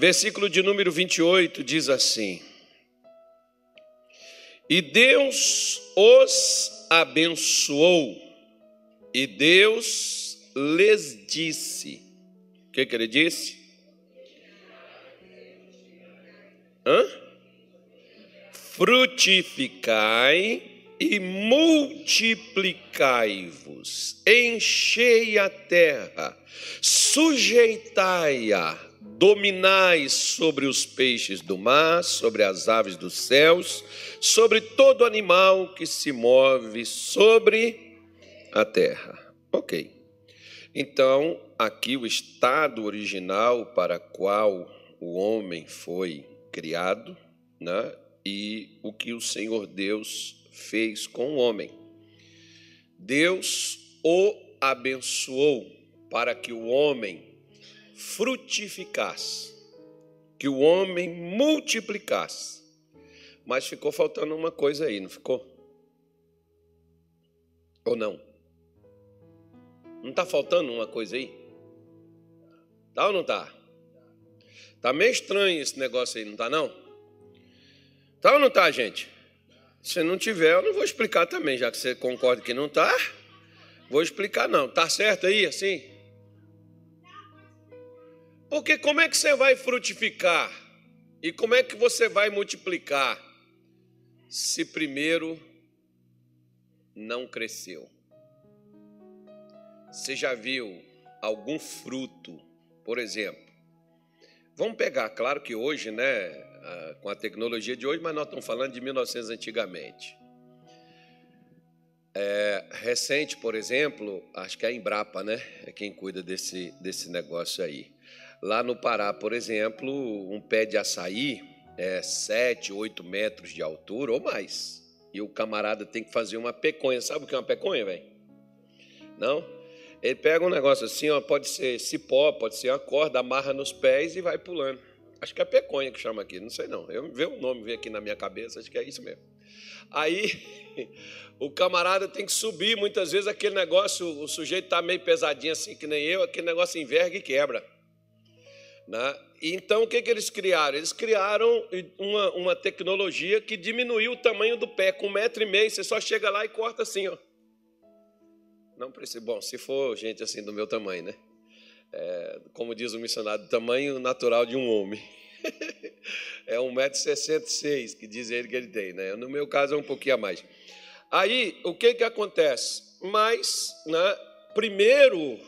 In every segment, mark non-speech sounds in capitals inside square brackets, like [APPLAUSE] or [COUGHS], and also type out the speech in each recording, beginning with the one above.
Versículo de número 28 diz assim: E Deus os abençoou, e Deus lhes disse: O que, que ele disse? Hã? Frutificai e multiplicai-vos, enchei a terra, sujeitai-a, dominai sobre os peixes do mar, sobre as aves dos céus, sobre todo animal que se move sobre a terra. Ok. Então, aqui o estado original para qual o homem foi criado, né? e o que o Senhor Deus fez com o homem. Deus o abençoou para que o homem frutificasse, que o homem multiplicasse. Mas ficou faltando uma coisa aí, não ficou? Ou não? Não está faltando uma coisa aí? Tá ou não tá? Tá meio estranho esse negócio aí, não tá não? Tá ou não tá, gente? Se não tiver, eu não vou explicar também, já que você concorda que não tá. Vou explicar não. Tá certo aí assim? Porque como é que você vai frutificar? E como é que você vai multiplicar se primeiro não cresceu? Você já viu algum fruto, por exemplo? Vamos pegar, claro que hoje, né, com a tecnologia de hoje, mas nós estamos falando de 1900 antigamente. É, recente, por exemplo, acho que é a Embrapa, né? É quem cuida desse, desse negócio aí. Lá no Pará, por exemplo, um pé de açaí é 7, 8 metros de altura ou mais. E o camarada tem que fazer uma peconha. Sabe o que é uma peconha, velho? Não? Ele pega um negócio assim, ó, pode ser cipó, pode ser uma corda, amarra nos pés e vai pulando. Acho que é peconha que chama aqui, não sei não. Eu vi o nome ver aqui na minha cabeça, acho que é isso mesmo. Aí [LAUGHS] o camarada tem que subir, muitas vezes aquele negócio, o sujeito está meio pesadinho assim, que nem eu, aquele negócio enverga e quebra. Né? Então, o que, que eles criaram? Eles criaram uma, uma tecnologia que diminuiu o tamanho do pé, com um metro e meio, você só chega lá e corta assim, ó. Não precisa, bom, se for gente assim do meu tamanho, né? É, como diz o missionário, tamanho natural de um homem. [LAUGHS] é 1,66m que diz ele que ele tem, né? No meu caso é um pouquinho a mais. Aí, o que que acontece? Mas, né, primeiro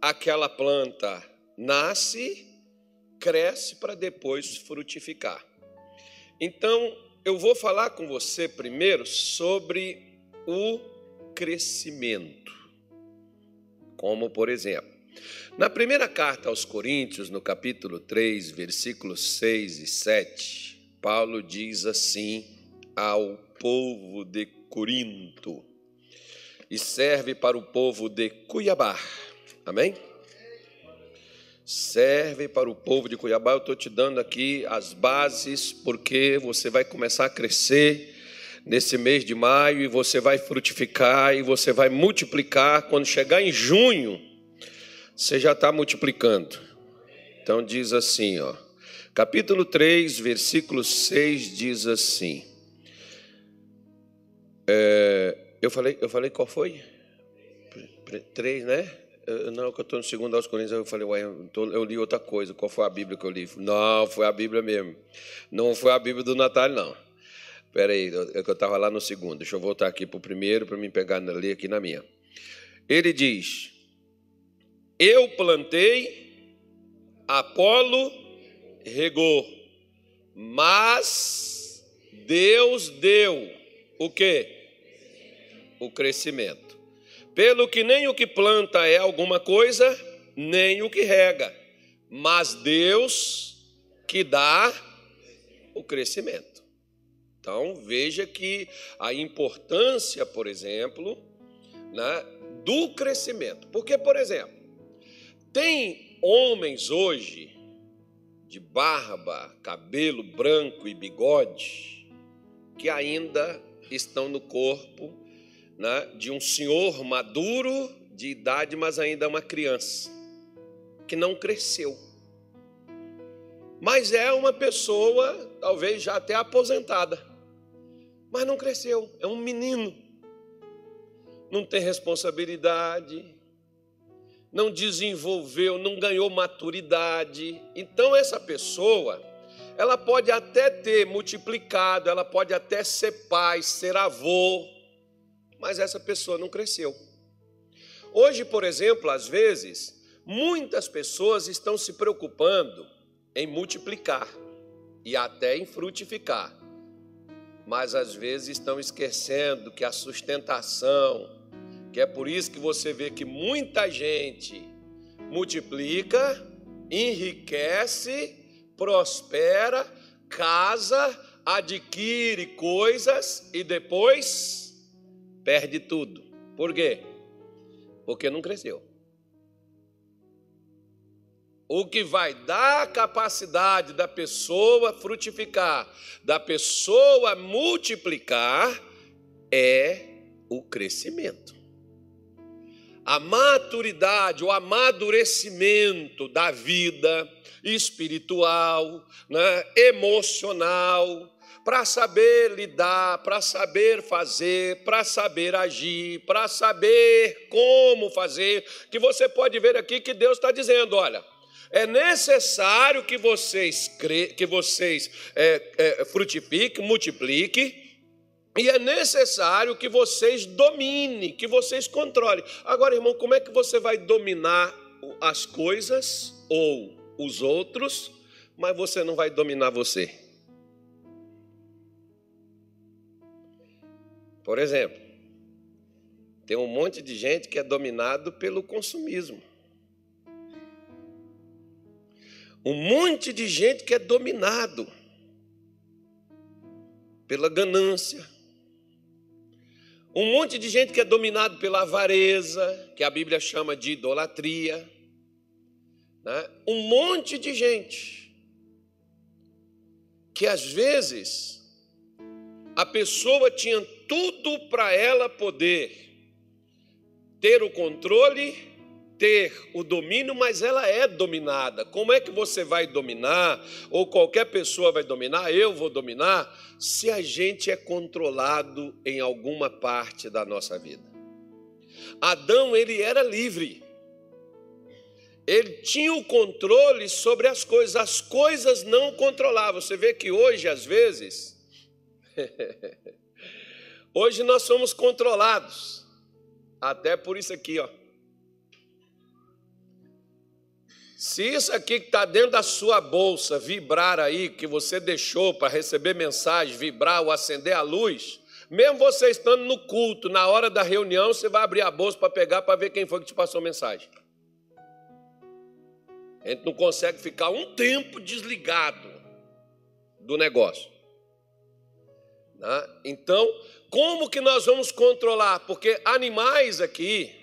aquela planta nasce, cresce para depois frutificar. Então, eu vou falar com você primeiro sobre o crescimento. Como, por exemplo, na primeira carta aos Coríntios, no capítulo 3, versículos 6 e 7, Paulo diz assim ao povo de Corinto, e serve para o povo de Cuiabá. Amém? Serve para o povo de Cuiabá. Eu estou te dando aqui as bases, porque você vai começar a crescer nesse mês de maio e você vai frutificar e você vai multiplicar. Quando chegar em junho, você já está multiplicando. Então diz assim, ó. Capítulo 3, versículo 6 diz assim. É, eu, falei, eu falei qual foi? 3, né? Não, que eu estou no segundo aos Coríntios, eu falei, ué, eu li outra coisa. Qual foi a Bíblia que eu li? Não, foi a Bíblia mesmo. Não foi a Bíblia do Natal, não. Espera aí, é eu estava lá no segundo. Deixa eu voltar aqui para o primeiro, para me pegar, ler aqui na minha. Ele diz, eu plantei, Apolo regou, mas Deus deu o que? O crescimento. Pelo que nem o que planta é alguma coisa, nem o que rega, mas Deus que dá o crescimento. Então veja que a importância, por exemplo, né, do crescimento. Porque, por exemplo, tem homens hoje de barba, cabelo branco e bigode que ainda estão no corpo né, de um senhor maduro de idade, mas ainda uma criança que não cresceu. mas é uma pessoa, talvez já até aposentada, mas não cresceu, é um menino, não tem responsabilidade, não desenvolveu, não ganhou maturidade. Então, essa pessoa, ela pode até ter multiplicado, ela pode até ser pai, ser avô, mas essa pessoa não cresceu. Hoje, por exemplo, às vezes, muitas pessoas estão se preocupando em multiplicar e até em frutificar, mas às vezes estão esquecendo que a sustentação, que é por isso que você vê que muita gente multiplica, enriquece, prospera, casa, adquire coisas e depois perde tudo. Por quê? Porque não cresceu. O que vai dar a capacidade da pessoa frutificar, da pessoa multiplicar, é o crescimento. A maturidade, o amadurecimento da vida espiritual, né, emocional, para saber lidar, para saber fazer, para saber agir, para saber como fazer, que você pode ver aqui que Deus está dizendo: olha, é necessário que vocês, cre... que vocês é, é, frutifiquem, multipliquem, e é necessário que vocês dominem, que vocês controlem. Agora, irmão, como é que você vai dominar as coisas ou os outros, mas você não vai dominar você? Por exemplo, tem um monte de gente que é dominado pelo consumismo. Um monte de gente que é dominado pela ganância. Um monte de gente que é dominado pela avareza, que a Bíblia chama de idolatria. Né? Um monte de gente que às vezes a pessoa tinha tudo para ela poder ter o controle, ter o domínio, mas ela é dominada. Como é que você vai dominar, ou qualquer pessoa vai dominar, eu vou dominar, se a gente é controlado em alguma parte da nossa vida? Adão, ele era livre. Ele tinha o controle sobre as coisas, as coisas não controlavam. Você vê que hoje, às vezes, [LAUGHS] Hoje nós somos controlados, até por isso aqui, ó. Se isso aqui que está dentro da sua bolsa vibrar aí, que você deixou para receber mensagem, vibrar ou acender a luz, mesmo você estando no culto, na hora da reunião, você vai abrir a bolsa para pegar para ver quem foi que te passou mensagem. A gente não consegue ficar um tempo desligado do negócio. Né? Então, como que nós vamos controlar? Porque animais aqui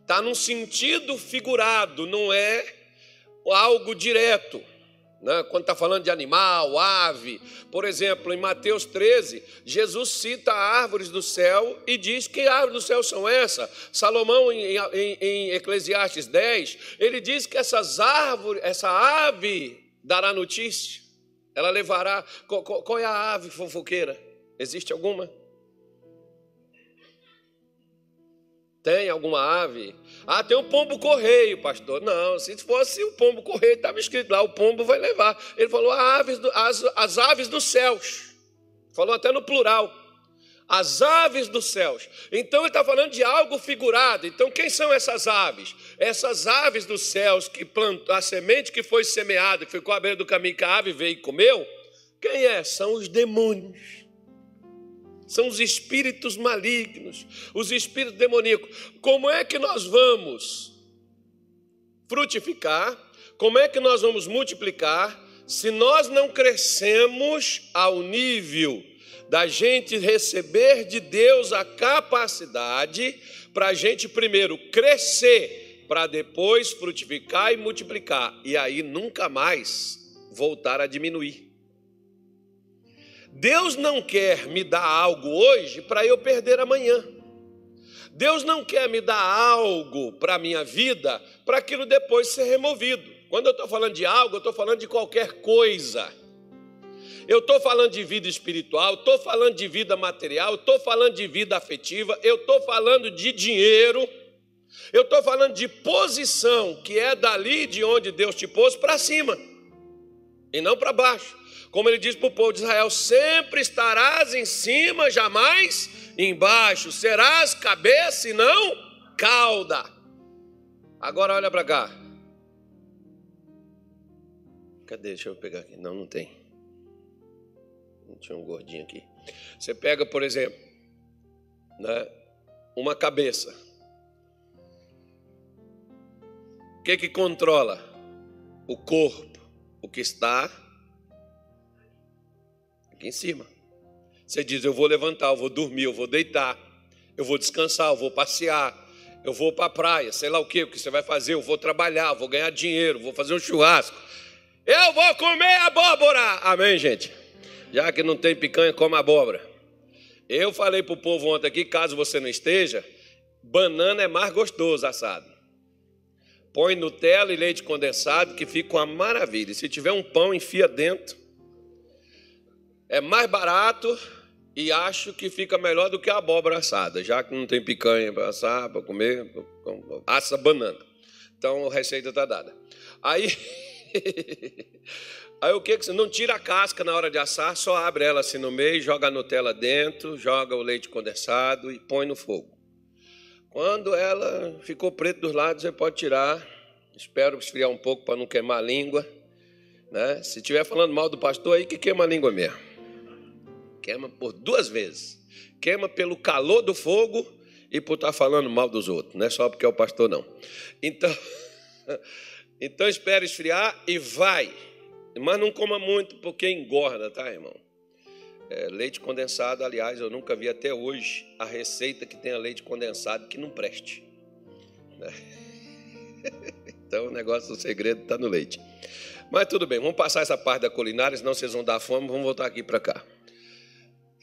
está num sentido figurado, não é algo direto. Né? Quando está falando de animal, ave, por exemplo, em Mateus 13, Jesus cita árvores do céu e diz que árvores do céu são essas. Salomão, em, em, em Eclesiastes 10, ele diz que essas árvores, essa ave dará notícia, ela levará. Qual, qual é a ave fofoqueira? Existe alguma? Tem alguma ave? Ah, tem um pombo correio, pastor. Não, se fosse o pombo correio, estava escrito lá, o pombo vai levar. Ele falou aves do, as, as aves dos céus. Falou até no plural. As aves dos céus. Então ele está falando de algo figurado. Então, quem são essas aves? Essas aves dos céus que plantou, a semente que foi semeada, que ficou à beira do caminho, que a ave veio e comeu. Quem é? São os demônios são os espíritos malignos, os espíritos demoníacos. Como é que nós vamos frutificar? Como é que nós vamos multiplicar se nós não crescemos ao nível da gente receber de Deus a capacidade para a gente primeiro crescer, para depois frutificar e multiplicar, e aí nunca mais voltar a diminuir. Deus não quer me dar algo hoje para eu perder amanhã. Deus não quer me dar algo para a minha vida para aquilo depois ser removido. Quando eu estou falando de algo, eu estou falando de qualquer coisa. Eu estou falando de vida espiritual, estou falando de vida material, estou falando de vida afetiva, eu estou falando de dinheiro, eu estou falando de posição, que é dali de onde Deus te pôs para cima e não para baixo. Como ele diz para o povo de Israel: sempre estarás em cima, jamais embaixo, serás cabeça e não cauda. Agora olha para cá. Cadê? Deixa eu pegar aqui. Não, não tem. Não tinha um gordinho aqui. Você pega, por exemplo, né, uma cabeça. O que que controla? O corpo, o que está aqui em cima. Você diz: Eu vou levantar, eu vou dormir, eu vou deitar, eu vou descansar, eu vou passear, eu vou para a praia, sei lá o que, o que você vai fazer, eu vou trabalhar, vou ganhar dinheiro, vou fazer um churrasco. Eu vou comer abóbora. Amém, gente? Já que não tem picanha, come abóbora. Eu falei para o povo ontem aqui, caso você não esteja, banana é mais gostoso assado. Põe Nutella e leite condensado, que fica uma maravilha. Se tiver um pão, enfia dentro é mais barato e acho que fica melhor do que a abóbora assada, já que não tem picanha para assar, para comer, assa banana. Então a receita está dada. Aí, [LAUGHS] aí o que que você não tira a casca na hora de assar, só abre ela assim no meio, joga a Nutella dentro, joga o leite condensado e põe no fogo. Quando ela ficou preta dos lados, você pode tirar. Espero esfriar um pouco para não queimar a língua. Né? Se estiver falando mal do pastor, aí que queima a língua mesmo. Queima por duas vezes. Queima pelo calor do fogo e por estar falando mal dos outros. Não é só porque é o pastor, não. Então, [LAUGHS] então espere esfriar e vai. Mas não coma muito porque engorda, tá, irmão? É, leite condensado, aliás, eu nunca vi até hoje a receita que tenha leite condensado que não preste. Né? [LAUGHS] Então o negócio, o segredo está no leite. Mas tudo bem, vamos passar essa parte da culinária, senão vocês vão dar fome, vamos voltar aqui para cá.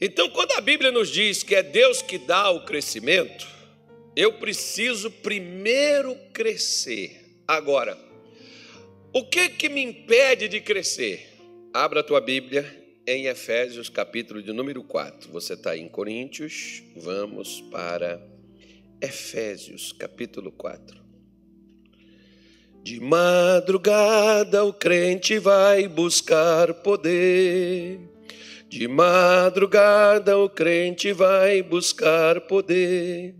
Então, quando a Bíblia nos diz que é Deus que dá o crescimento, eu preciso primeiro crescer. Agora, o que que me impede de crescer? Abra a tua Bíblia em Efésios, capítulo de número 4. Você está em Coríntios, vamos para Efésios, capítulo 4. De madrugada o crente vai buscar poder de madrugada o crente vai buscar poder.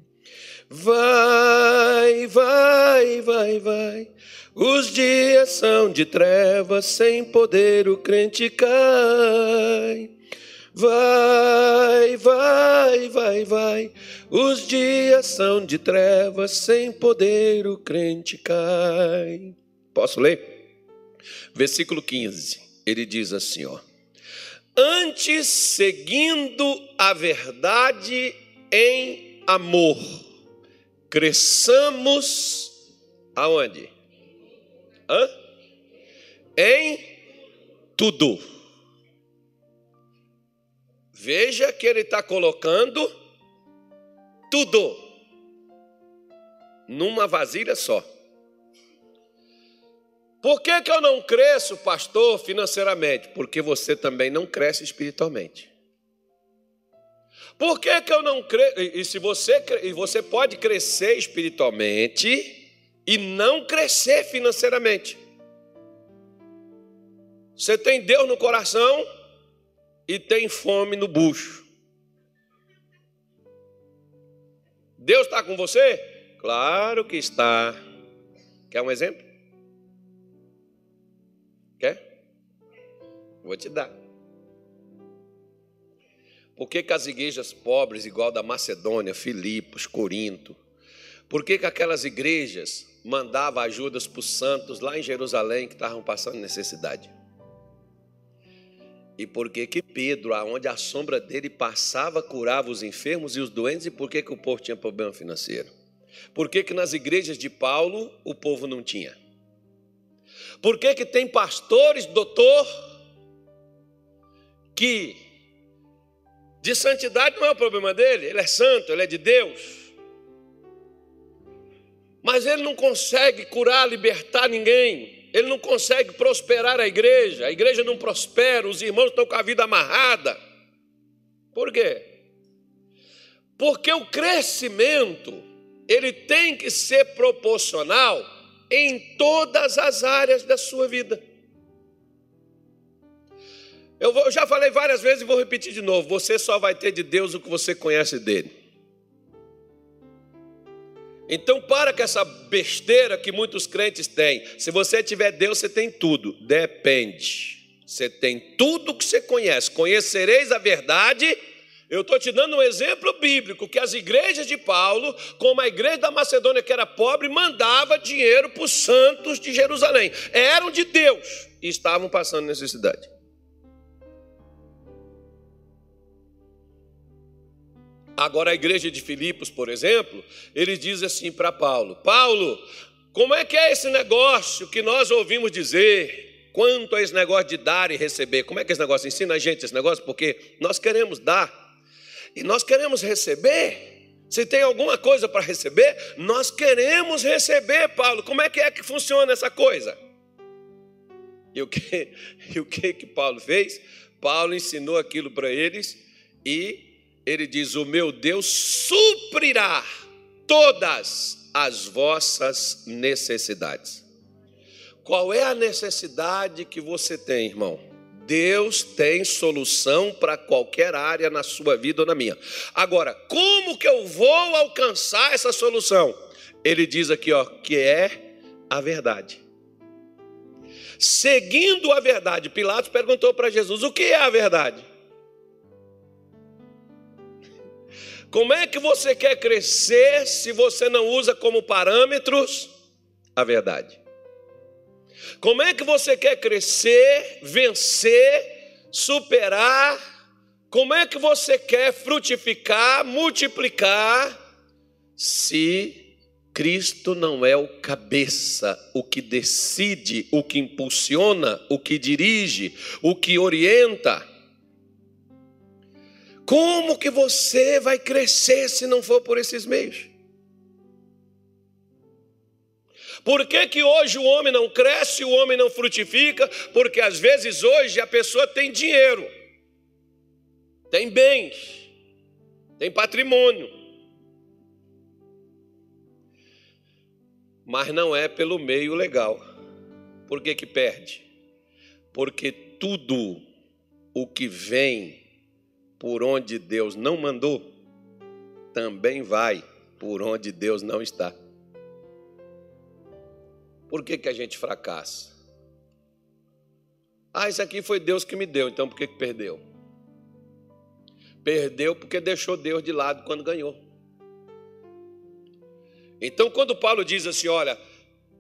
Vai, vai, vai, vai. Os dias são de trevas, sem poder o crente cai. Vai, vai, vai, vai. Os dias são de trevas, sem poder o crente cai. Posso ler? Versículo 15. Ele diz assim, ó: antes seguindo a verdade em amor. Cresçamos aonde? Hã? Em tudo. Veja que ele está colocando tudo numa vasilha só. Por que, que eu não cresço, pastor, financeiramente? Porque você também não cresce espiritualmente. Por que, que eu não cresço? E se você, e você pode crescer espiritualmente e não crescer financeiramente. Você tem Deus no coração e tem fome no bucho. Deus está com você? Claro que está. Quer um exemplo? Quer? Vou te dar. Por que, que as igrejas pobres, igual da Macedônia, Filipos, Corinto, por que, que aquelas igrejas mandavam ajudas para os santos lá em Jerusalém que estavam passando necessidade? E por que que Pedro, aonde a sombra dele passava, curava os enfermos e os doentes, e por que que o povo tinha problema financeiro? Por que que nas igrejas de Paulo o povo não tinha? Por que, que tem pastores, doutor, que de santidade não é o problema dele, ele é santo, ele é de Deus. Mas ele não consegue curar, libertar ninguém. ele não consegue prosperar a igreja, a igreja não prospera, os irmãos estão com a vida amarrada. Por quê? Porque o crescimento, ele tem que ser proporcional em todas as áreas da sua vida. Eu, já falei várias vezes e vou repetir de novo: você só vai ter de Deus o que você conhece dele. Então, para com essa besteira que muitos crentes têm. Se você tiver Deus, você tem tudo. Depende. Você tem tudo que você conhece. Conhecereis a verdade. Eu estou te dando um exemplo bíblico: que as igrejas de Paulo, como a igreja da Macedônia, que era pobre, mandava dinheiro para os santos de Jerusalém. Eram de Deus e estavam passando necessidade. Agora, a igreja de Filipos, por exemplo, ele diz assim para Paulo: Paulo, como é que é esse negócio que nós ouvimos dizer? Quanto a esse negócio de dar e receber? Como é que é esse negócio? Ensina a gente esse negócio, porque nós queremos dar e nós queremos receber. Se tem alguma coisa para receber, nós queremos receber, Paulo. Como é que é que funciona essa coisa? E o que, [LAUGHS] e o que, que Paulo fez? Paulo ensinou aquilo para eles e ele diz: O meu Deus suprirá todas as vossas necessidades. Qual é a necessidade que você tem, irmão? Deus tem solução para qualquer área na sua vida ou na minha. Agora, como que eu vou alcançar essa solução? Ele diz aqui, ó, que é a verdade. Seguindo a verdade, Pilatos perguntou para Jesus: o que é a verdade? [LAUGHS] Como é que você quer crescer se você não usa como parâmetros a verdade? Como é que você quer crescer, vencer, superar? Como é que você quer frutificar, multiplicar, se Cristo não é o cabeça, o que decide, o que impulsiona, o que dirige, o que orienta? Como que você vai crescer se não for por esses meios? Por que, que hoje o homem não cresce, o homem não frutifica? Porque às vezes hoje a pessoa tem dinheiro, tem bens, tem patrimônio, mas não é pelo meio legal. Por que, que perde? Porque tudo o que vem por onde Deus não mandou, também vai por onde Deus não está. Por que, que a gente fracassa? Ah, isso aqui foi Deus que me deu, então por que, que perdeu? Perdeu porque deixou Deus de lado quando ganhou. Então, quando Paulo diz assim: olha,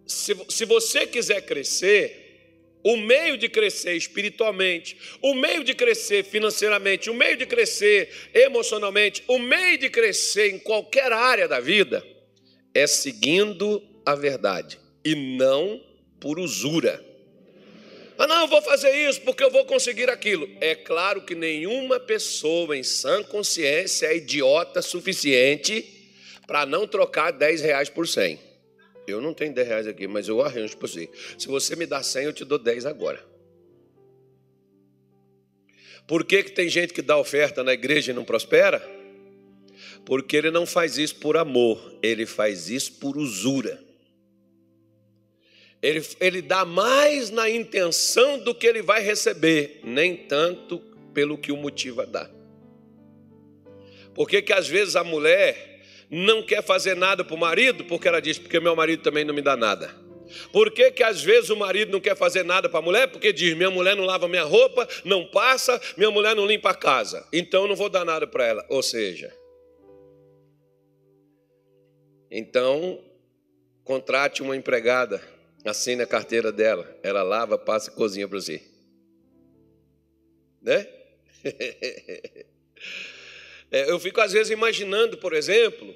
se, se você quiser crescer, o meio de crescer espiritualmente, o meio de crescer financeiramente, o meio de crescer emocionalmente, o meio de crescer em qualquer área da vida é seguindo a verdade e não por usura. Ah, não, eu vou fazer isso porque eu vou conseguir aquilo. É claro que nenhuma pessoa em sã consciência é idiota suficiente para não trocar 10 reais por 100. Eu não tenho 10 reais aqui, mas eu arranjo para você. Se você me dá 100, eu te dou 10 agora. Por que, que tem gente que dá oferta na igreja e não prospera? Porque ele não faz isso por amor, ele faz isso por usura. Ele, ele dá mais na intenção do que ele vai receber, nem tanto pelo que o motiva a dar. Porque que às vezes a mulher não quer fazer nada para o marido, porque ela diz, porque meu marido também não me dá nada. Por que, que às vezes o marido não quer fazer nada para a mulher? Porque diz: minha mulher não lava minha roupa, não passa, minha mulher não limpa a casa, então não vou dar nada para ela. Ou seja, então contrate uma empregada, assine a carteira dela, ela lava, passa e cozinha para você. Né? [LAUGHS] É, eu fico às vezes imaginando, por exemplo,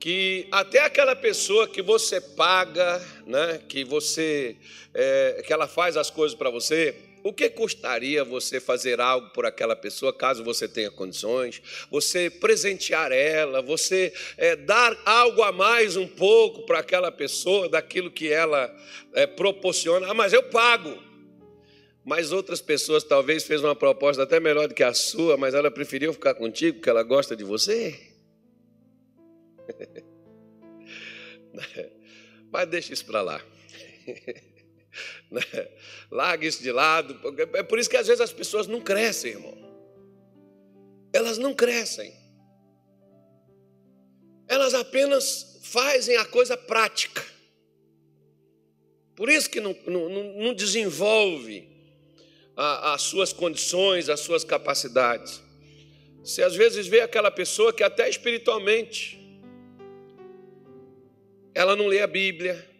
que até aquela pessoa que você paga, né, que você, é, que ela faz as coisas para você, O que custaria você fazer algo por aquela pessoa, caso você tenha condições? Você presentear ela, você é, dar algo a mais um pouco para aquela pessoa, daquilo que ela é, proporciona. Ah, mas eu pago. Mas outras pessoas talvez fez uma proposta até melhor do que a sua, mas ela preferiu ficar contigo porque ela gosta de você. [LAUGHS] mas deixa isso para lá. [LAUGHS] [LAUGHS] Né? Larga isso de lado. É por isso que às vezes as pessoas não crescem, irmão. Elas não crescem. Elas apenas fazem a coisa prática. Por isso que não, não, não desenvolve a, as suas condições, as suas capacidades. Você às vezes vê aquela pessoa que até espiritualmente ela não lê a Bíblia,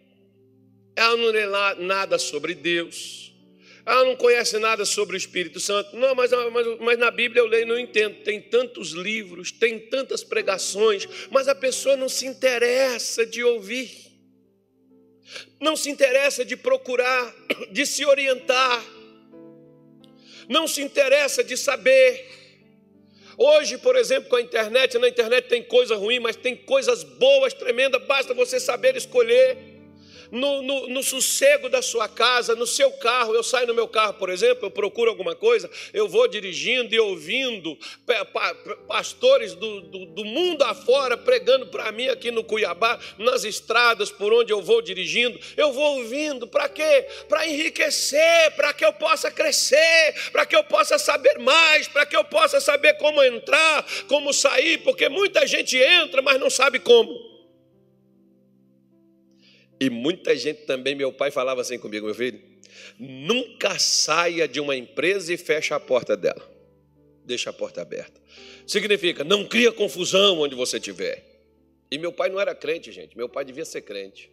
ela não lê nada sobre Deus. Ela não conhece nada sobre o Espírito Santo. Não, mas, mas, mas na Bíblia eu leio e não entendo. Tem tantos livros, tem tantas pregações, mas a pessoa não se interessa de ouvir. Não se interessa de procurar, de se orientar. Não se interessa de saber. Hoje, por exemplo, com a internet, na internet tem coisa ruim, mas tem coisas boas, tremendas, basta você saber escolher no, no, no, sossego da sua casa, no seu carro. Eu saio no meu carro, por exemplo, eu procuro alguma coisa, eu vou dirigindo e ouvindo pastores do, do, do mundo afora pregando para mim aqui no Cuiabá, nas estradas por onde eu vou dirigindo. Eu vou ouvindo, para quê? Para enriquecer, para que eu possa crescer, para que eu possa saber mais, para que eu possa saber como entrar, como sair, porque muita gente entra, mas não sabe como. E muita gente também, meu pai falava assim comigo, meu filho, nunca saia de uma empresa e feche a porta dela. Deixa a porta aberta. Significa, não cria confusão onde você estiver. E meu pai não era crente, gente. Meu pai devia ser crente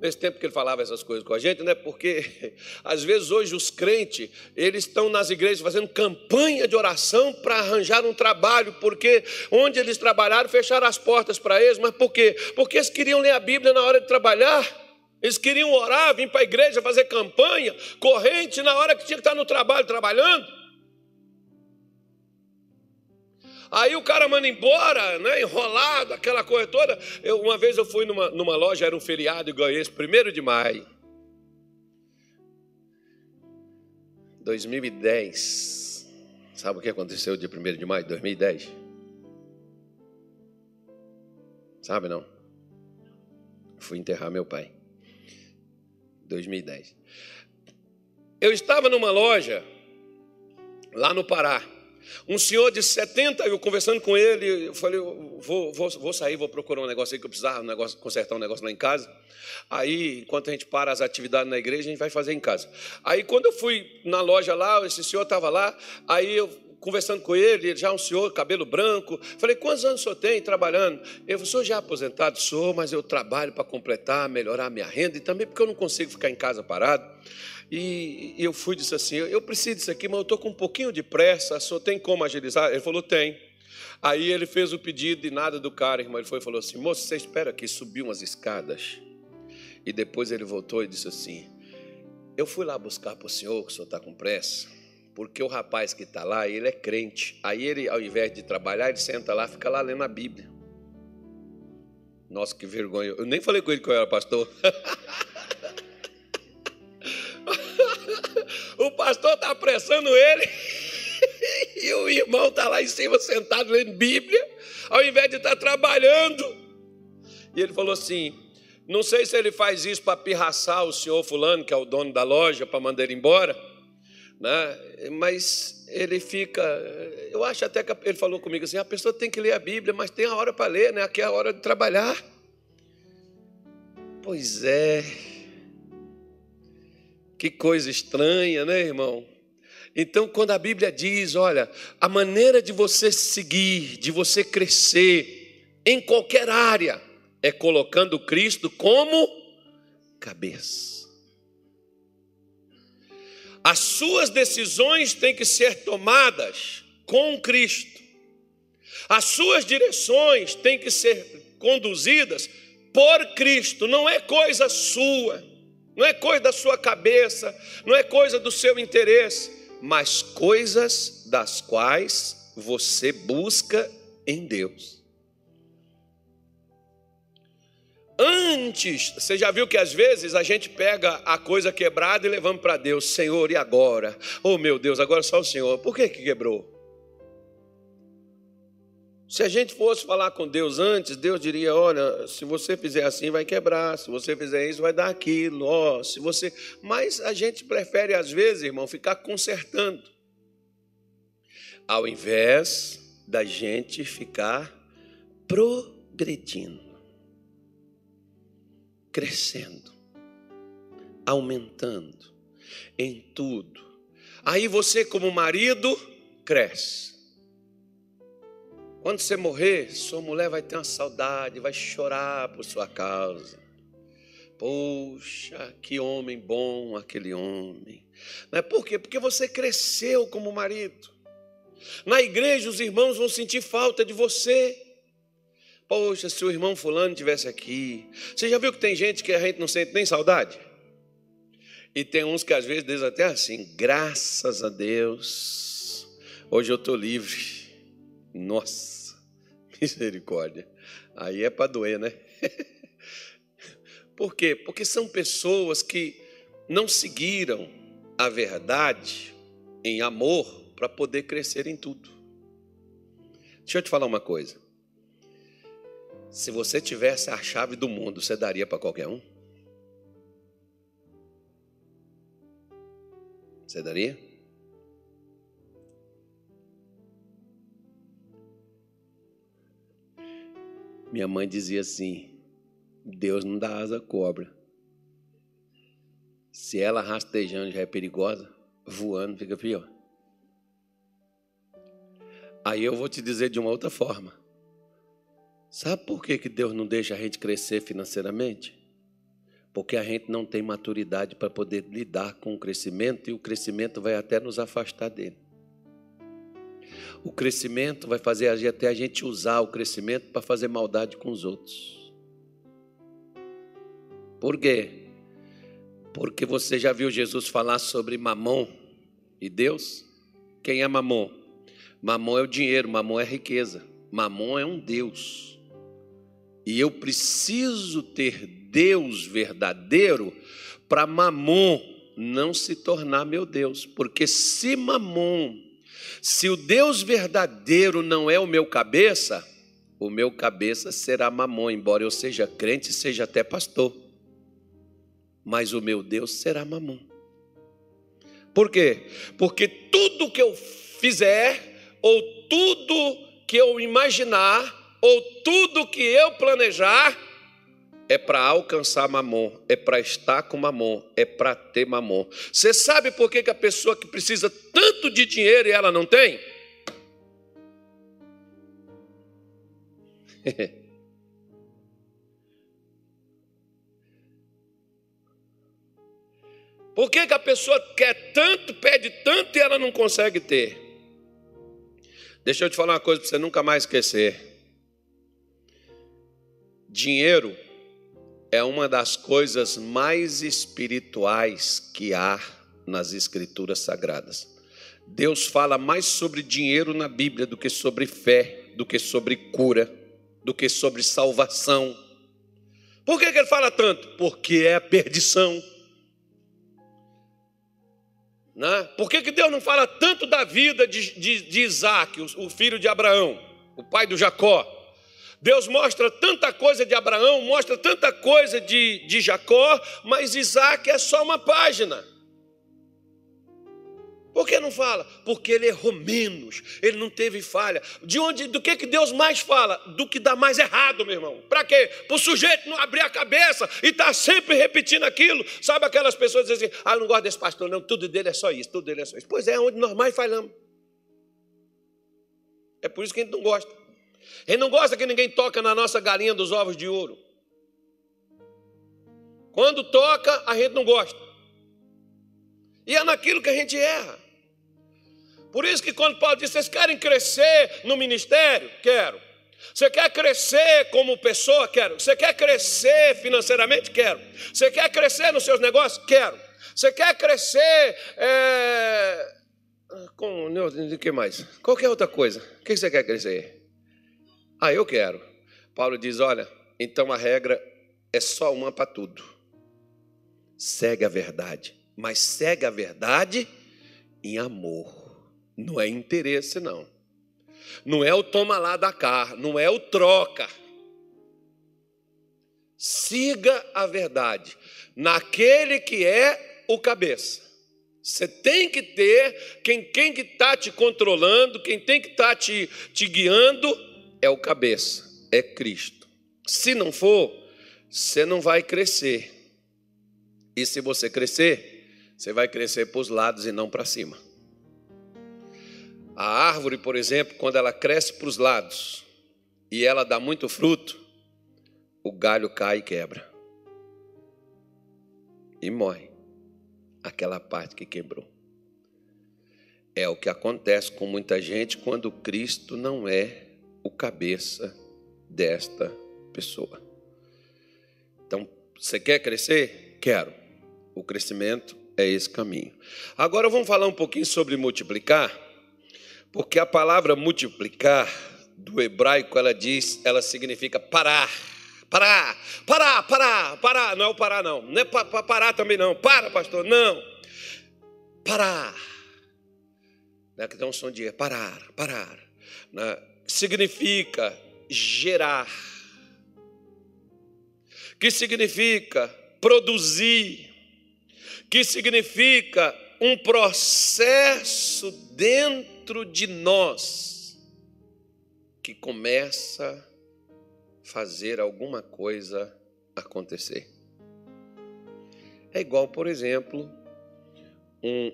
nesse tempo que ele falava essas coisas com a gente, né? Porque [LAUGHS] às vezes hoje os crentes, eles estão nas igrejas fazendo campanha de oração para arranjar um trabalho, porque onde eles trabalharam fecharam as portas para eles, mas por quê? Porque eles queriam ler a Bíblia na hora de trabalhar. Eles queriam orar, vir para a igreja fazer campanha, corrente na hora que tinha que estar no trabalho trabalhando. Aí o cara manda embora, né, enrolado, aquela coisa toda. Eu, uma vez eu fui numa, numa loja, era um feriado e ganhei esse, primeiro de maio. 2010. Sabe o que aconteceu dia 1 de maio de 2010? Sabe não? Fui enterrar meu pai. 2010. Eu estava numa loja lá no Pará. Um senhor de 70, eu conversando com ele, eu falei, vou, vou, vou sair, vou procurar um negócio aí que eu precisava, um negócio, consertar um negócio lá em casa. Aí, enquanto a gente para as atividades na igreja, a gente vai fazer em casa. Aí, quando eu fui na loja lá, esse senhor estava lá, aí eu conversando com ele, já um senhor, cabelo branco. Falei, quantos anos o senhor tem trabalhando? Ele falou, sou já aposentado? Sou, mas eu trabalho para completar, melhorar a minha renda e também porque eu não consigo ficar em casa parado. E, eu fui e disse assim: Eu preciso disso aqui, mas eu estou com um pouquinho de pressa, só tem como agilizar? Ele falou: Tem. Aí ele fez o pedido e nada do cara, irmão. Ele foi e falou assim: Moço, você espera aqui, subiu umas escadas. E depois ele voltou e disse assim: Eu fui lá buscar para o senhor, que o senhor está com pressa, porque o rapaz que está lá, ele é crente. Aí ele, ao invés de trabalhar, ele senta lá, fica lá lendo a Bíblia. Nossa, que vergonha. Eu nem falei com ele que eu era pastor. [LAUGHS] pastor está apressando ele [LAUGHS] e o irmão está lá em cima sentado lendo Bíblia, ao invés de estar tá trabalhando. E ele falou assim: não sei se ele faz isso para pirraçar o senhor Fulano, que é o dono da loja, para mandar ele embora, né? mas ele fica. Eu acho até que ele falou comigo assim: a pessoa tem que ler a Bíblia, mas tem a hora para ler, né? aqui é a hora de trabalhar. Pois é. Que coisa estranha, né, irmão? Então, quando a Bíblia diz, olha, a maneira de você seguir, de você crescer em qualquer área, é colocando Cristo como cabeça. As suas decisões têm que ser tomadas com Cristo. As suas direções têm que ser conduzidas por Cristo, não é coisa sua não é coisa da sua cabeça, não é coisa do seu interesse, mas coisas das quais você busca em Deus. Antes, você já viu que às vezes a gente pega a coisa quebrada e levamos para Deus, Senhor, e agora? Oh meu Deus, agora só o Senhor. Por que, que quebrou? Se a gente fosse falar com Deus antes, Deus diria: olha, se você fizer assim, vai quebrar, se você fizer isso, vai dar aquilo, ó, se você. Mas a gente prefere, às vezes, irmão, ficar consertando, ao invés da gente ficar progredindo, crescendo, aumentando em tudo. Aí você, como marido, cresce quando você morrer, sua mulher vai ter uma saudade, vai chorar por sua causa. Poxa, que homem bom aquele homem. Não é por quê? Porque você cresceu como marido. Na igreja, os irmãos vão sentir falta de você. Poxa, se o irmão fulano estivesse aqui. Você já viu que tem gente que a gente não sente nem saudade? E tem uns que às vezes dizem até assim: graças a Deus, hoje eu estou livre. Nossa. [LAUGHS] Misericórdia. Aí é para doer, né? [LAUGHS] Por quê? Porque são pessoas que não seguiram a verdade em amor para poder crescer em tudo. Deixa eu te falar uma coisa. Se você tivesse a chave do mundo, você daria para qualquer um? Você daria? Minha mãe dizia assim: Deus não dá asa à cobra. Se ela rastejando já é perigosa, voando fica pior. Aí eu vou te dizer de uma outra forma. Sabe por que, que Deus não deixa a gente crescer financeiramente? Porque a gente não tem maturidade para poder lidar com o crescimento e o crescimento vai até nos afastar dele. O crescimento vai fazer até a gente usar o crescimento para fazer maldade com os outros. Por quê? Porque você já viu Jesus falar sobre mamon e Deus? Quem é mamon? Mamon é o dinheiro, mamon é a riqueza. Mamon é um Deus. E eu preciso ter Deus verdadeiro para mamon não se tornar meu Deus. Porque se mamon se o Deus verdadeiro não é o meu cabeça, o meu cabeça será mamon, embora eu seja crente e seja até pastor. Mas o meu Deus será mamon. Por quê? Porque tudo que eu fizer, ou tudo que eu imaginar, ou tudo que eu planejar, é para alcançar mamon, é para estar com mamon, é para ter mamon. Você sabe por que, que a pessoa que precisa tanto de dinheiro e ela não tem? [LAUGHS] Por que, que a pessoa quer tanto, pede tanto e ela não consegue ter? Deixa eu te falar uma coisa para você nunca mais esquecer. Dinheiro é uma das coisas mais espirituais que há nas Escrituras Sagradas. Deus fala mais sobre dinheiro na Bíblia do que sobre fé, do que sobre cura, do que sobre salvação. Por que, que ele fala tanto? Porque é a perdição. Né? Por que, que Deus não fala tanto da vida de, de, de Isaac, o, o filho de Abraão, o pai do Jacó? Deus mostra tanta coisa de Abraão, mostra tanta coisa de, de Jacó, mas Isaac é só uma página. Por que não fala? Porque ele errou menos, ele não teve falha. De onde, do que, que Deus mais fala? Do que dá mais errado, meu irmão. Para quê? Para o sujeito não abrir a cabeça e estar tá sempre repetindo aquilo. Sabe aquelas pessoas dizem assim: ah, eu não gosto desse pastor, não, tudo dele é só isso, tudo dele é só isso. Pois é, onde nós mais falhamos. É por isso que a gente não gosta. Gente não gosta que ninguém toca na nossa galinha dos ovos de ouro. Quando toca, a gente não gosta. E é naquilo que a gente erra. Por isso que quando Paulo diz, vocês querem crescer no ministério? Quero. Você quer crescer como pessoa? Quero. Você quer crescer financeiramente? Quero. Você quer crescer nos seus negócios? Quero. Você quer crescer é... com o que mais? Qualquer outra coisa. O que você quer crescer? Ah, eu quero. Paulo diz: olha, então a regra é só uma para tudo. Segue a verdade, mas segue a verdade em amor. Não é interesse, não. Não é o toma lá da cá, não é o troca. Siga a verdade naquele que é o cabeça. Você tem que ter quem quem que está te controlando, quem tem que estar tá te, te guiando é o cabeça, é Cristo. Se não for, você não vai crescer. E se você crescer, você vai crescer para os lados e não para cima. A árvore, por exemplo, quando ela cresce para os lados e ela dá muito fruto, o galho cai e quebra. E morre aquela parte que quebrou. É o que acontece com muita gente quando Cristo não é o cabeça desta pessoa. Então, você quer crescer? Quero. O crescimento é esse caminho. Agora vamos falar um pouquinho sobre multiplicar. Porque a palavra multiplicar do hebraico, ela diz, ela significa parar. Parar, parar, parar, parar. Não é o parar, não. Não é para parar também, não. Para, pastor, não. Parar. Né, que dá um som de parar, parar. Significa gerar. Que significa produzir. Que significa um processo dentro de nós que começa a fazer alguma coisa acontecer. É igual, por exemplo, um,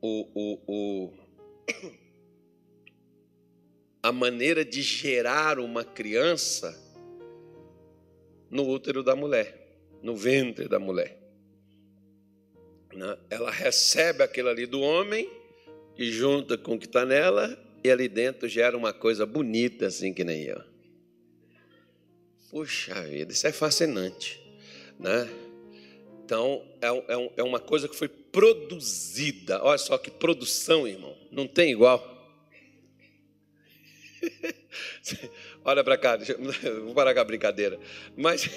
o, o, o, a maneira de gerar uma criança no útero da mulher, no ventre da mulher. Né? Ela recebe aquilo ali do homem e junta com o que está nela, e ali dentro gera uma coisa bonita, assim que nem eu. Puxa vida, isso é fascinante, né? Então, é, é, é uma coisa que foi produzida. Olha só que produção, irmão. Não tem igual. [LAUGHS] Olha para cá, eu, [LAUGHS] vou parar com a brincadeira. Mas,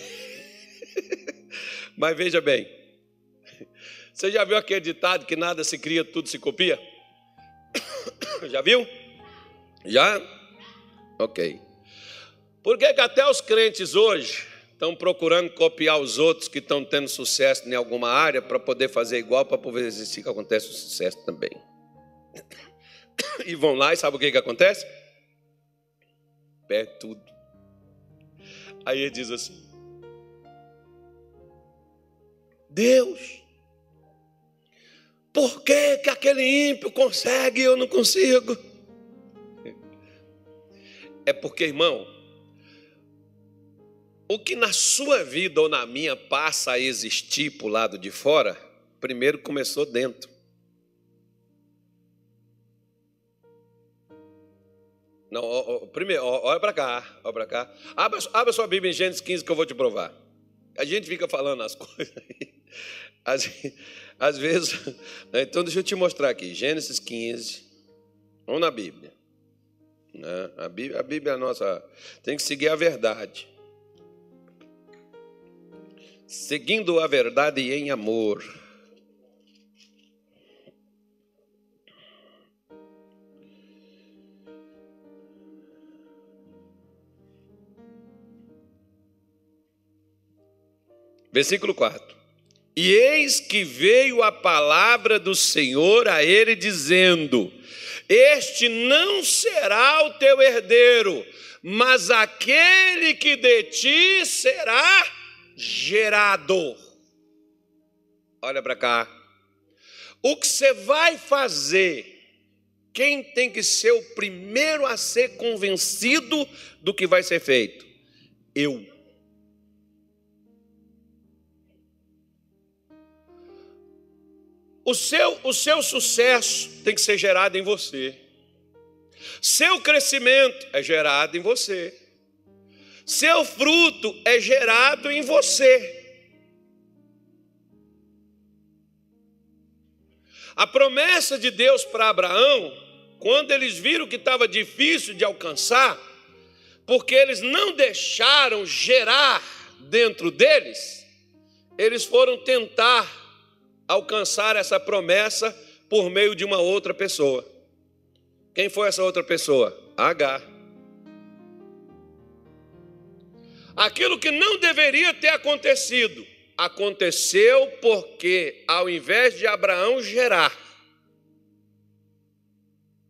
[LAUGHS] mas veja bem. Você já viu aquele ditado que nada se cria, tudo se copia? [COUGHS] Já viu? Já? Ok. Por que, que até os crentes hoje estão procurando copiar os outros que estão tendo sucesso em alguma área para poder fazer igual, para poder existir que acontece o sucesso também? [COUGHS] E vão lá e sabe o que, que acontece? Perde tudo. Aí ele diz assim: Deus por que, que aquele ímpio consegue e eu não consigo? [LAUGHS] É porque, irmão, o que na sua vida ou na minha passa a existir para o lado de fora, primeiro começou dentro. Não, ó, ó, primeiro, ó, olha para cá, olha para cá. Abra, abra sua Bíblia em Gênesis 15 que eu vou te provar. A gente fica falando as [LAUGHS] coisas às vezes, né, então deixa eu te mostrar aqui, Gênesis 15, vamos na Bíblia. Né? A Bíblia, a Bíblia é a nossa, tem que seguir a verdade. Seguindo a verdade em amor. Versículo 4. E eis que veio a palavra do Senhor a ele, dizendo: Este não será o teu herdeiro, mas aquele que de ti será gerado. Olha para cá. O que você vai fazer? Quem tem que ser o primeiro a ser convencido do que vai ser feito? Eu. O seu, o seu sucesso tem que ser gerado em você. Seu crescimento é gerado em você. seu fruto é gerado em você. A promessa de Deus para Abraão, quando eles viram que estava difícil de alcançar, porque eles não deixaram gerar dentro deles, eles foram tentar alcançar essa promessa por meio de uma outra pessoa. Quem foi essa outra pessoa? H. Aquilo que não deveria ter acontecido, aconteceu porque, ao invés de Abraão gerar,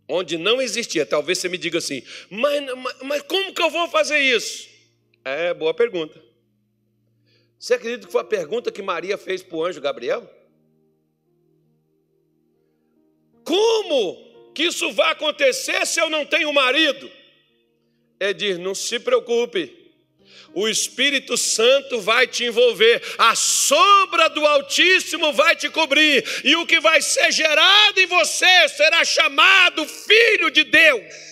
onde não existia, talvez você me diga assim, mas, mas, como que eu vou fazer isso? É, boa pergunta. Você acredita que foi a pergunta que Maria fez para o anjo Gabriel? Como que isso vai acontecer se eu não tenho marido? Ele diz: não se preocupe, o Espírito Santo vai te envolver, a sombra do Altíssimo vai te cobrir, e o que vai ser gerado em você será chamado Filho de Deus.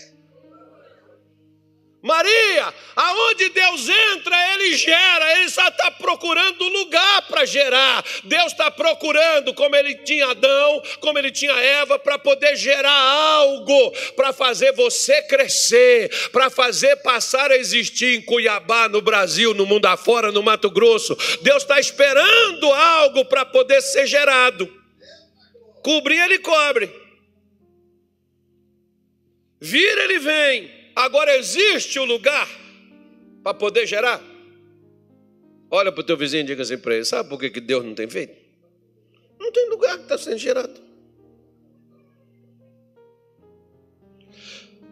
Maria, aonde Deus entra, Ele gera, Ele só está procurando lugar para gerar. Deus está procurando, como Ele tinha Adão, como Ele tinha Eva, para poder gerar algo, para fazer você crescer, para fazer passar a existir em Cuiabá, no Brasil, no mundo afora, no Mato Grosso. Deus está esperando algo para poder ser gerado. Cobrir, Ele cobre. Vir, Ele vem. Agora existe o lugar para poder gerar? Olha para o teu vizinho e diga assim para ele: sabe por que, que Deus não tem feito? Não tem lugar que está sendo gerado.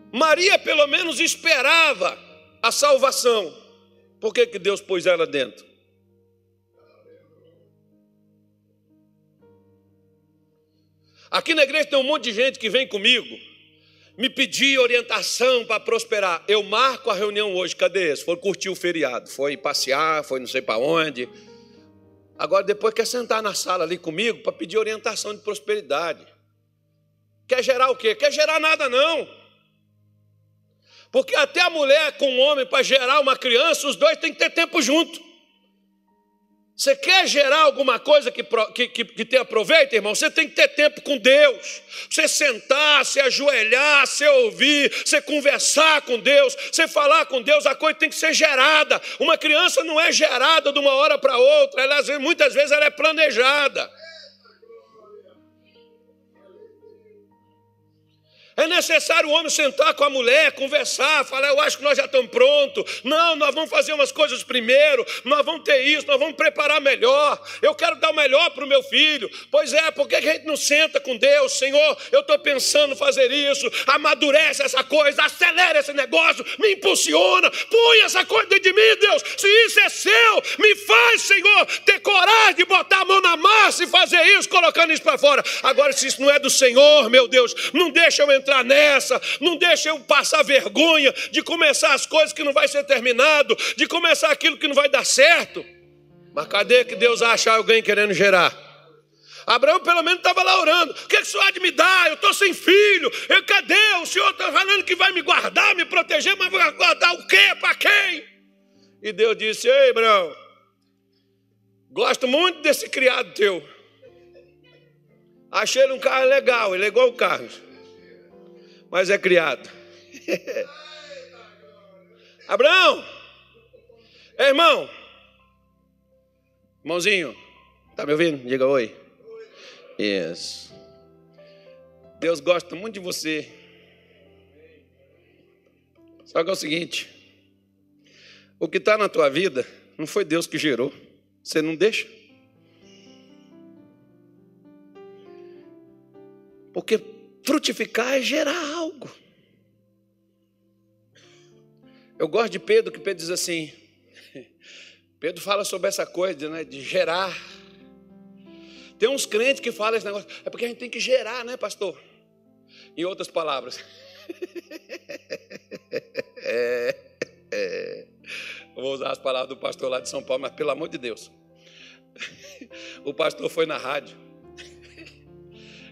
Maria, pelo menos, esperava a salvação. Por que, que Deus pôs ela dentro? Aqui na igreja tem um monte de gente que vem comigo me pedir orientação para prosperar. Eu marco a reunião hoje, cadê esse? Foi curtir o feriado, foi passear, foi não sei para onde. Agora depois quer sentar na sala ali comigo para pedir orientação de prosperidade. Quer gerar o quê? Quer gerar nada não. Porque até a mulher com o homem para gerar uma criança, os dois têm que ter tempo junto. Você quer gerar alguma coisa que, que, que, que tenha proveito, irmão? Você tem que ter tempo com Deus. Você sentar, se ajoelhar, se ouvir, você conversar com Deus, você falar com Deus, a coisa tem que ser gerada. Uma criança não é gerada de uma hora para outra, ela, muitas vezes ela é planejada. É necessário o homem sentar com a mulher, conversar, falar, eu acho que nós já estamos prontos. Não, nós vamos fazer umas coisas primeiro, nós vamos ter isso, nós vamos preparar melhor. Eu quero dar o melhor para o meu filho. Pois é, por que a gente não senta com Deus? Senhor, eu estou pensando fazer isso, amadurece essa coisa, acelera esse negócio, me impulsiona, põe essa coisa dentro de mim, Deus. Se isso é seu, me faz, Senhor, ter coragem de botar a mão na massa e fazer isso, colocando isso para fora. Agora, se isso não é do Senhor, meu Deus, não deixa eu entrar entrar nessa, não deixa eu passar vergonha de começar as coisas que não vai ser terminado, de começar aquilo que não vai dar certo. Mas cadê que Deus acha alguém querendo gerar? Abraão pelo menos estava lá orando. O que, que o senhor há de me dar? Eu estou sem filho. Eu, cadê? O senhor está falando que vai me guardar, me proteger, mas vai guardar o quê? Para quem? E Deus disse: Ei, Abraão, gosto muito desse criado teu. Achei ele um carro legal, ele é igual o Carlos mas é criado. [LAUGHS] Abraão, é, irmão, irmãozinho, tá me ouvindo? Diga oi. Isso. Deus gosta muito de você. Só que é o seguinte: o que está na tua vida não foi Deus que gerou. Você não deixa. Porque Frutificar é gerar algo. Eu gosto de Pedro, que Pedro diz assim. [LAUGHS] Pedro fala sobre essa coisa né, de gerar. Tem uns crentes que falam esse negócio, é porque a gente tem que gerar, né, pastor? Em outras palavras. [LAUGHS] é, é. Vou usar as palavras do pastor lá de São Paulo, mas pelo amor de Deus. [LAUGHS] O pastor foi na rádio.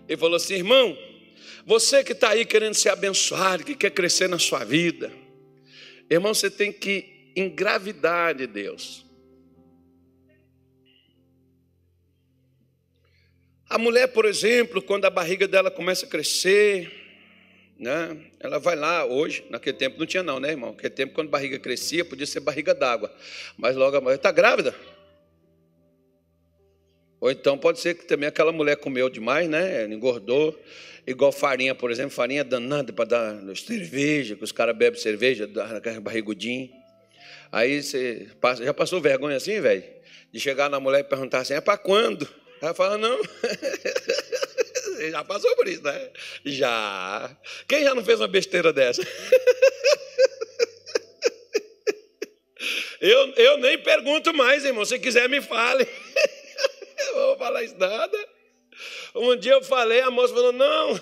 Ele falou assim, irmão, você que está aí querendo ser abençoado, que quer crescer na sua vida, irmão, você tem que engravidar de Deus. A mulher, por exemplo, quando a barriga dela começa a crescer, né? Ela vai lá hoje, naquele tempo não tinha não, né, irmão? Naquele tempo, quando a barriga crescia, podia ser barriga d'água. Mas logo a mulher está grávida. Ou então pode ser que também aquela mulher comeu demais, né? Engordou. Igual farinha, por exemplo, farinha danada para dar cerveja, que os caras bebem cerveja, barrigudinho. Aí você passa, já passou vergonha assim, velho? De chegar na mulher e perguntar assim, é para quando? Ela fala, não. Você [LAUGHS] já passou por isso, né? Já. Quem já não fez uma besteira dessa? [LAUGHS] Eu, eu nem pergunto mais, irmão. Se quiser, me fale [LAUGHS] não vou falar isso nada. Um dia eu falei, a moça falou: não, [LAUGHS]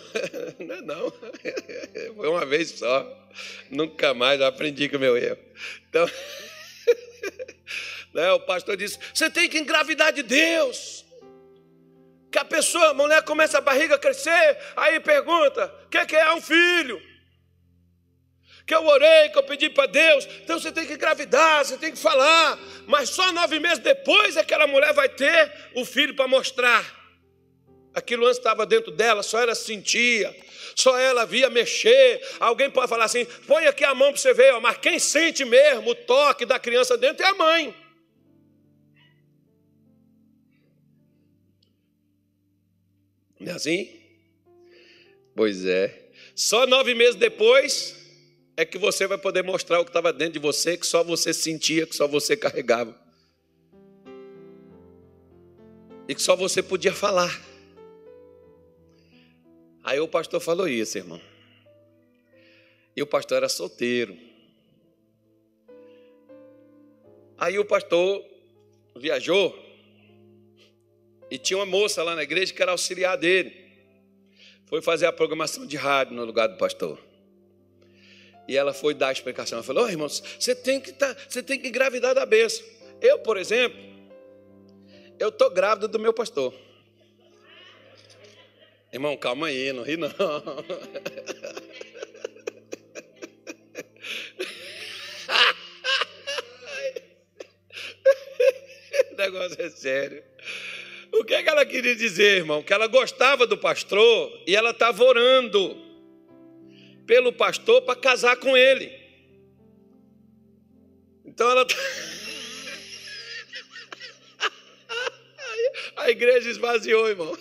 não é não. [LAUGHS] Foi uma vez só. Nunca mais aprendi com o meu erro. Então, [LAUGHS] né, o pastor disse: você tem que engravidar de Deus. Que a pessoa, a mulher começa a barriga a crescer, aí pergunta: o que, que é um filho? Que eu orei, que eu pedi para Deus. Então você tem que engravidar, você tem que falar. Mas só nove meses depois aquela mulher vai ter o filho para mostrar. Aquilo antes estava dentro dela, só ela sentia, só ela via mexer. Alguém pode falar assim: põe aqui a mão para você ver, mas quem sente mesmo o toque da criança dentro é a mãe. Não é assim? Pois é. Só nove meses depois, é que você vai poder mostrar o que estava dentro de você, que só você sentia, que só você carregava. E que só você podia falar. Aí o pastor falou isso, irmão. E o pastor era solteiro. Aí o pastor viajou e tinha uma moça lá na igreja que era auxiliar dele. Foi fazer a programação de rádio no lugar do pastor. E ela foi dar a explicação. Ela falou: oh, irmãos, você tem que tá, você tem que engravidar da bênção. Eu, por exemplo, eu estou grávida do meu pastor. Irmão, calma aí, não ri não. [LAUGHS] o negócio é sério. O que, é que ela queria dizer, irmão? Que ela gostava do pastor e ela estava orando pelo pastor para casar com ele. Então ela. Tá [LAUGHS] a igreja esvaziou, irmão.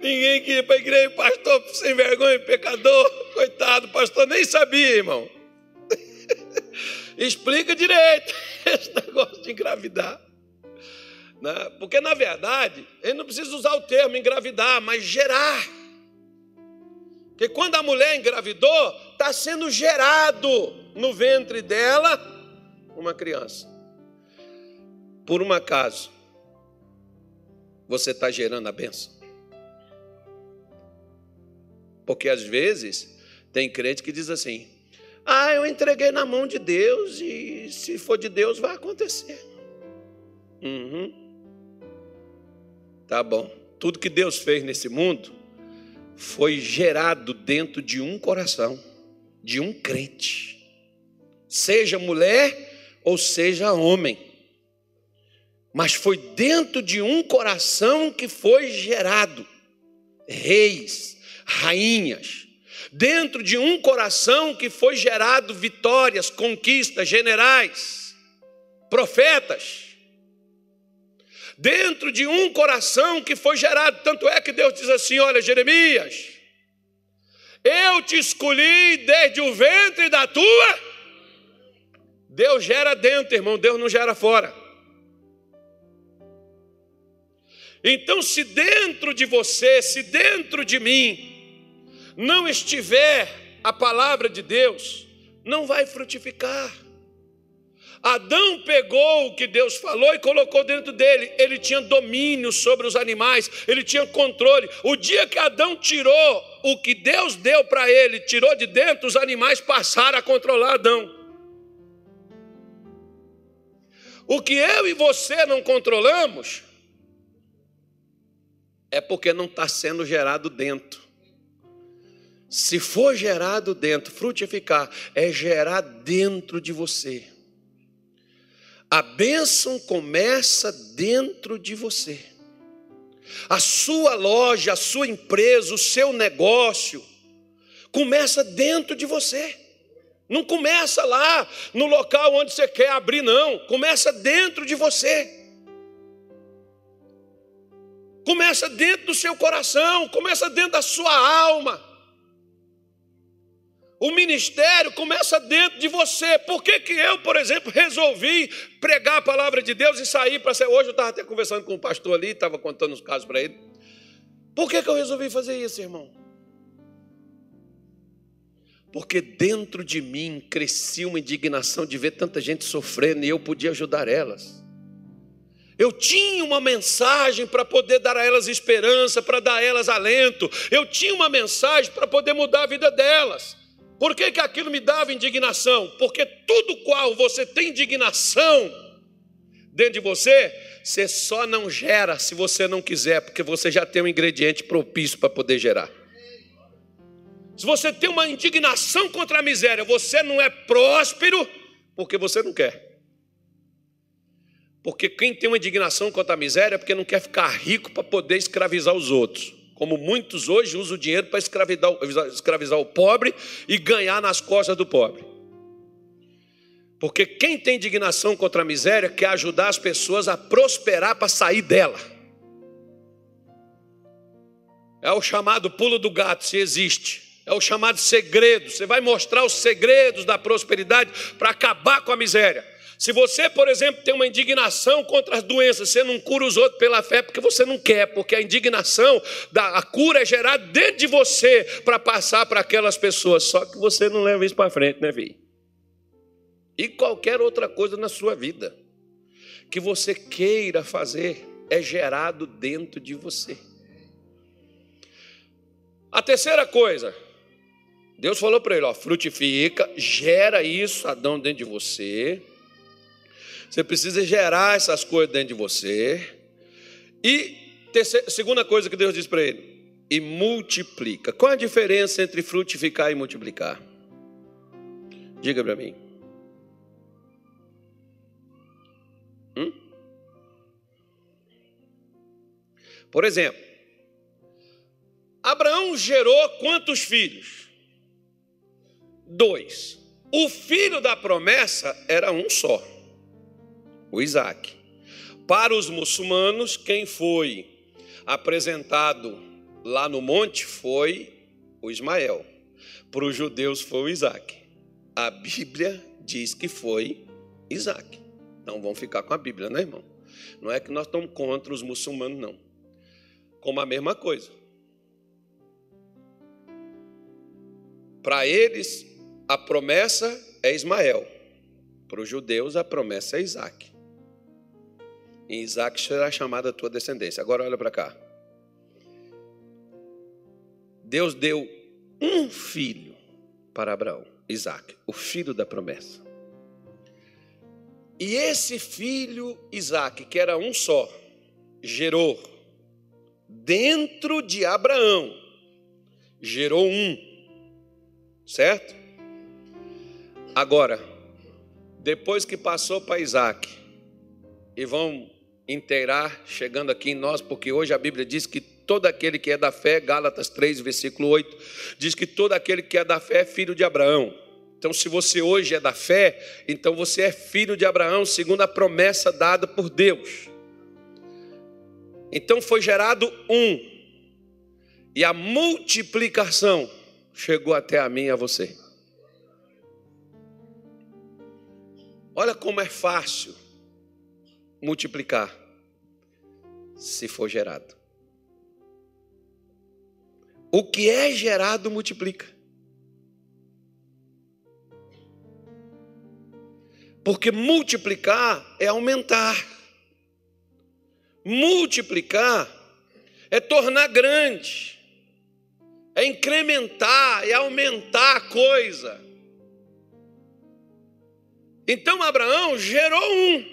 Ninguém queria para a igreja, pastor sem vergonha, pecador, coitado, pastor nem sabia, irmão. Explica direito [LAUGHS] esse negócio de engravidar. Né? Porque, na verdade, ele não precisa usar o termo engravidar, mas gerar. Porque quando a mulher engravidou, está sendo gerado no ventre dela uma criança. Por um acaso, você está gerando a bênção? Porque às vezes tem crente que diz assim: Ah, eu entreguei na mão de Deus e se for de Deus vai acontecer. Uhum. Tá bom. Tudo que Deus fez nesse mundo foi gerado dentro de um coração, de um crente, seja mulher ou seja homem, mas foi dentro de um coração que foi gerado reis, rainhas, dentro de um coração que foi gerado vitórias, conquistas, generais, profetas dentro de um coração que foi gerado. Tanto é que Deus diz assim: Olha, Jeremias, eu te escolhi desde o ventre da tua. Deus gera dentro, irmão, Deus não gera fora. Então, se dentro de você, se dentro de mim, não estiver a palavra de Deus, não vai frutificar. Adão pegou o que Deus falou e colocou dentro dele. Ele tinha domínio sobre os animais, ele tinha controle. O dia que Adão tirou o que Deus deu para ele, tirou de dentro, os animais passaram a controlar Adão. O que eu e você não controlamos é porque não está sendo gerado dentro. Se for gerado dentro, frutificar, é gerar dentro de você A bênção começa dentro de você. A sua loja, a sua empresa, o seu negócio começa dentro de você. Não começa lá no local onde você quer abrir, não. Começa dentro de você. Começa dentro do seu coração, começa dentro da sua alma. O ministério começa dentro de você. Por que, que eu, por exemplo, resolvi pregar a palavra de Deus e sair para ser. Hoje eu estava até conversando com um pastor ali, estava contando os casos para ele. Por que, que eu resolvi fazer isso, irmão? Porque dentro de mim crescia uma indignação de ver tanta gente sofrendo e eu podia ajudar elas. Eu tinha uma mensagem para poder dar a elas esperança, para dar a elas alento. Eu tinha uma mensagem para poder mudar a vida delas. Por que, que aquilo me dava indignação? Porque tudo qual você tem indignação dentro de você, você só não gera se você não quiser, porque você já tem um ingrediente propício para poder gerar. Se você tem uma indignação contra a miséria, você não é próspero porque você não quer. Porque quem tem uma indignação contra a miséria é porque não quer ficar rico para poder escravizar os outros como muitos hoje usam o dinheiro para escravizar, escravizar o pobre e ganhar nas costas do pobre. Porque quem tem indignação contra a miséria quer ajudar as pessoas a prosperar para sair dela. É o chamado pulo do gato, se existe. É o chamado segredo. Você vai mostrar os segredos da prosperidade para acabar com a miséria. Se você, por exemplo, tem uma indignação contra as doenças, você não cura os outros pela fé porque você não quer, porque a indignação, da, a cura é gerada dentro de você para passar para aquelas pessoas. Só que você não leva isso para frente, né, Vi? E qualquer outra coisa na sua vida que você queira fazer é gerado dentro de você. A terceira coisa, Deus falou para ele: ó, frutifica, gera isso, Adão, dentro de você. Você precisa gerar essas coisas dentro de você. E terceira, segunda coisa que Deus diz para ele: e multiplica. Qual a diferença entre frutificar e multiplicar? Diga para mim. Hum? Por exemplo, Abraão gerou quantos filhos? Dois. O filho da promessa era um só o Isaac. Para os muçulmanos, quem foi apresentado lá no monte foi o Ismael. Para os judeus foi o Isaac. A Bíblia diz que foi Isaac. Não vão ficar com a Bíblia, né, irmão? Não é que nós estamos contra os muçulmanos, não. Como a mesma coisa. Para eles, a promessa é Ismael. Para os judeus, a promessa é Isaac. Em Isaac será chamada a tua descendência. Agora olha para cá. Deus deu um filho para Abraão, Isaac, o filho da promessa. E esse filho, Isaac, que era um só, gerou dentro de Abraão, gerou um, certo? Agora, depois que passou para Isaac, e vão inteirar chegando aqui em nós, porque hoje a Bíblia diz que todo aquele que é da fé, Gálatas 3, versículo 8, diz que todo aquele que é da fé é filho de Abraão. Então, se você hoje é da fé, então você é filho de Abraão, segundo a promessa dada por Deus. Então foi gerado um, e a multiplicação chegou até a mim e a você. Olha como é fácil multiplicar se for gerado. O que é gerado multiplica. Porque multiplicar é aumentar. Multiplicar é tornar grande, é incrementar, é aumentar a coisa. Então Abraão gerou um.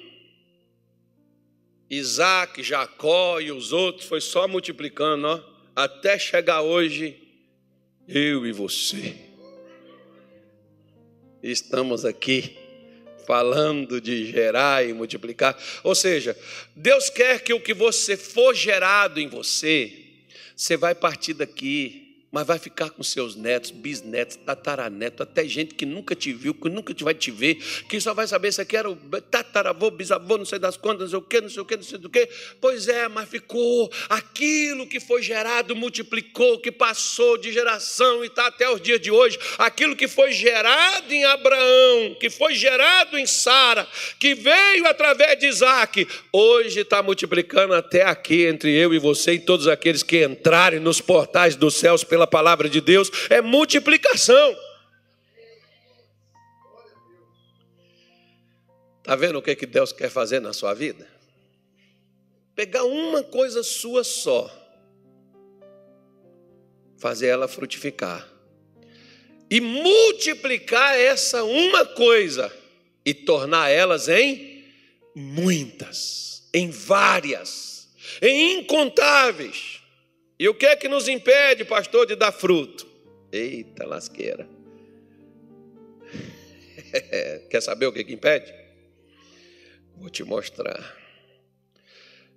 Isaac, Jacó e os outros, foi só multiplicando, ó, até chegar hoje, eu e você. Estamos aqui falando de gerar e multiplicar. Ou seja, Deus quer que o que você for gerado em você, você vai partir daqui mas vai ficar com seus netos, bisnetos, tataranetos, até gente que nunca te viu, que nunca vai te ver, que só vai saber se era o tataravô, bisavô, não sei das quantas, não sei o quê, não sei o quê, não sei do quê. Pois é, mas ficou aquilo que foi gerado, multiplicou, que passou de geração e está até os dias de hoje. Aquilo que foi gerado em Abraão, que foi gerado em Sara, que veio através de Isaac, hoje está multiplicando até aqui entre eu e você e todos aqueles que entrarem nos portais dos céus pela pela palavra de Deus é multiplicação. Está vendo o que, que Deus quer fazer na sua vida? Pegar uma coisa sua só, fazer ela frutificar e multiplicar essa uma coisa e tornar elas em muitas, em várias, em incontáveis. E o que é que nos impede, pastor, de dar fruto? Eita lasqueira. [LAUGHS] Quer saber o que, que impede? Vou te mostrar.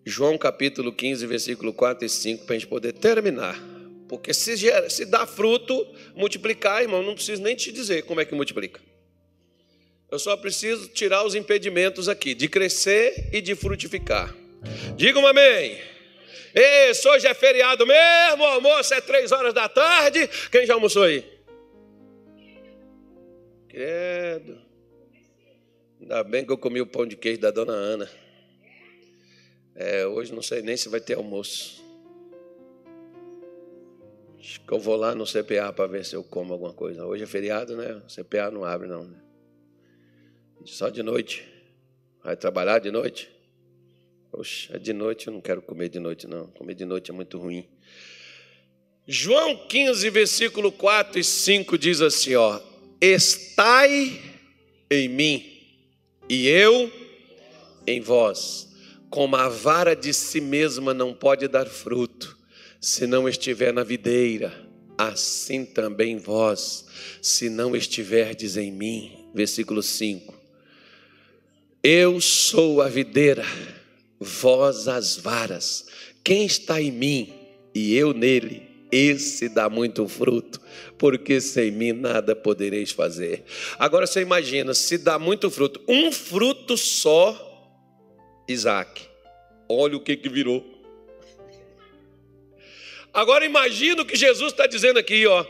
João capítulo 15, versículo 4 e 5, para a gente poder terminar. Porque se, gera, se dá fruto, multiplicar, irmão, não preciso nem te dizer como é que multiplica. Eu só preciso tirar os impedimentos aqui, de crescer e de frutificar. Diga um amém. Isso, hoje é feriado mesmo, almoço é três horas da tarde. Quem já almoçou aí? Credo. Ainda bem que eu comi o pão de queijo da dona Ana. É, hoje não sei nem se vai ter almoço. Acho que eu vou lá no CPA para ver se eu como alguma coisa. Hoje é feriado, né? O CPA não abre, não. Né? Só de noite. Vai trabalhar de noite? Poxa, de noite eu não quero comer de noite, não. Comer de noite é muito ruim. João 15, versículo 4 e 5 diz assim: ó, estai em mim e eu em vós, como a vara de si mesma não pode dar fruto, se não estiver na videira, assim também vós, se não estiverdes em mim. Versículo 5. Eu sou a videira vós as varas. Quem está em mim e eu nele, esse dá muito fruto, porque sem mim nada podereis fazer. Agora você imagina, se dá muito fruto, um fruto só, Isaac, olha o que, que virou. Agora imagina o que Jesus está dizendo aqui, ó.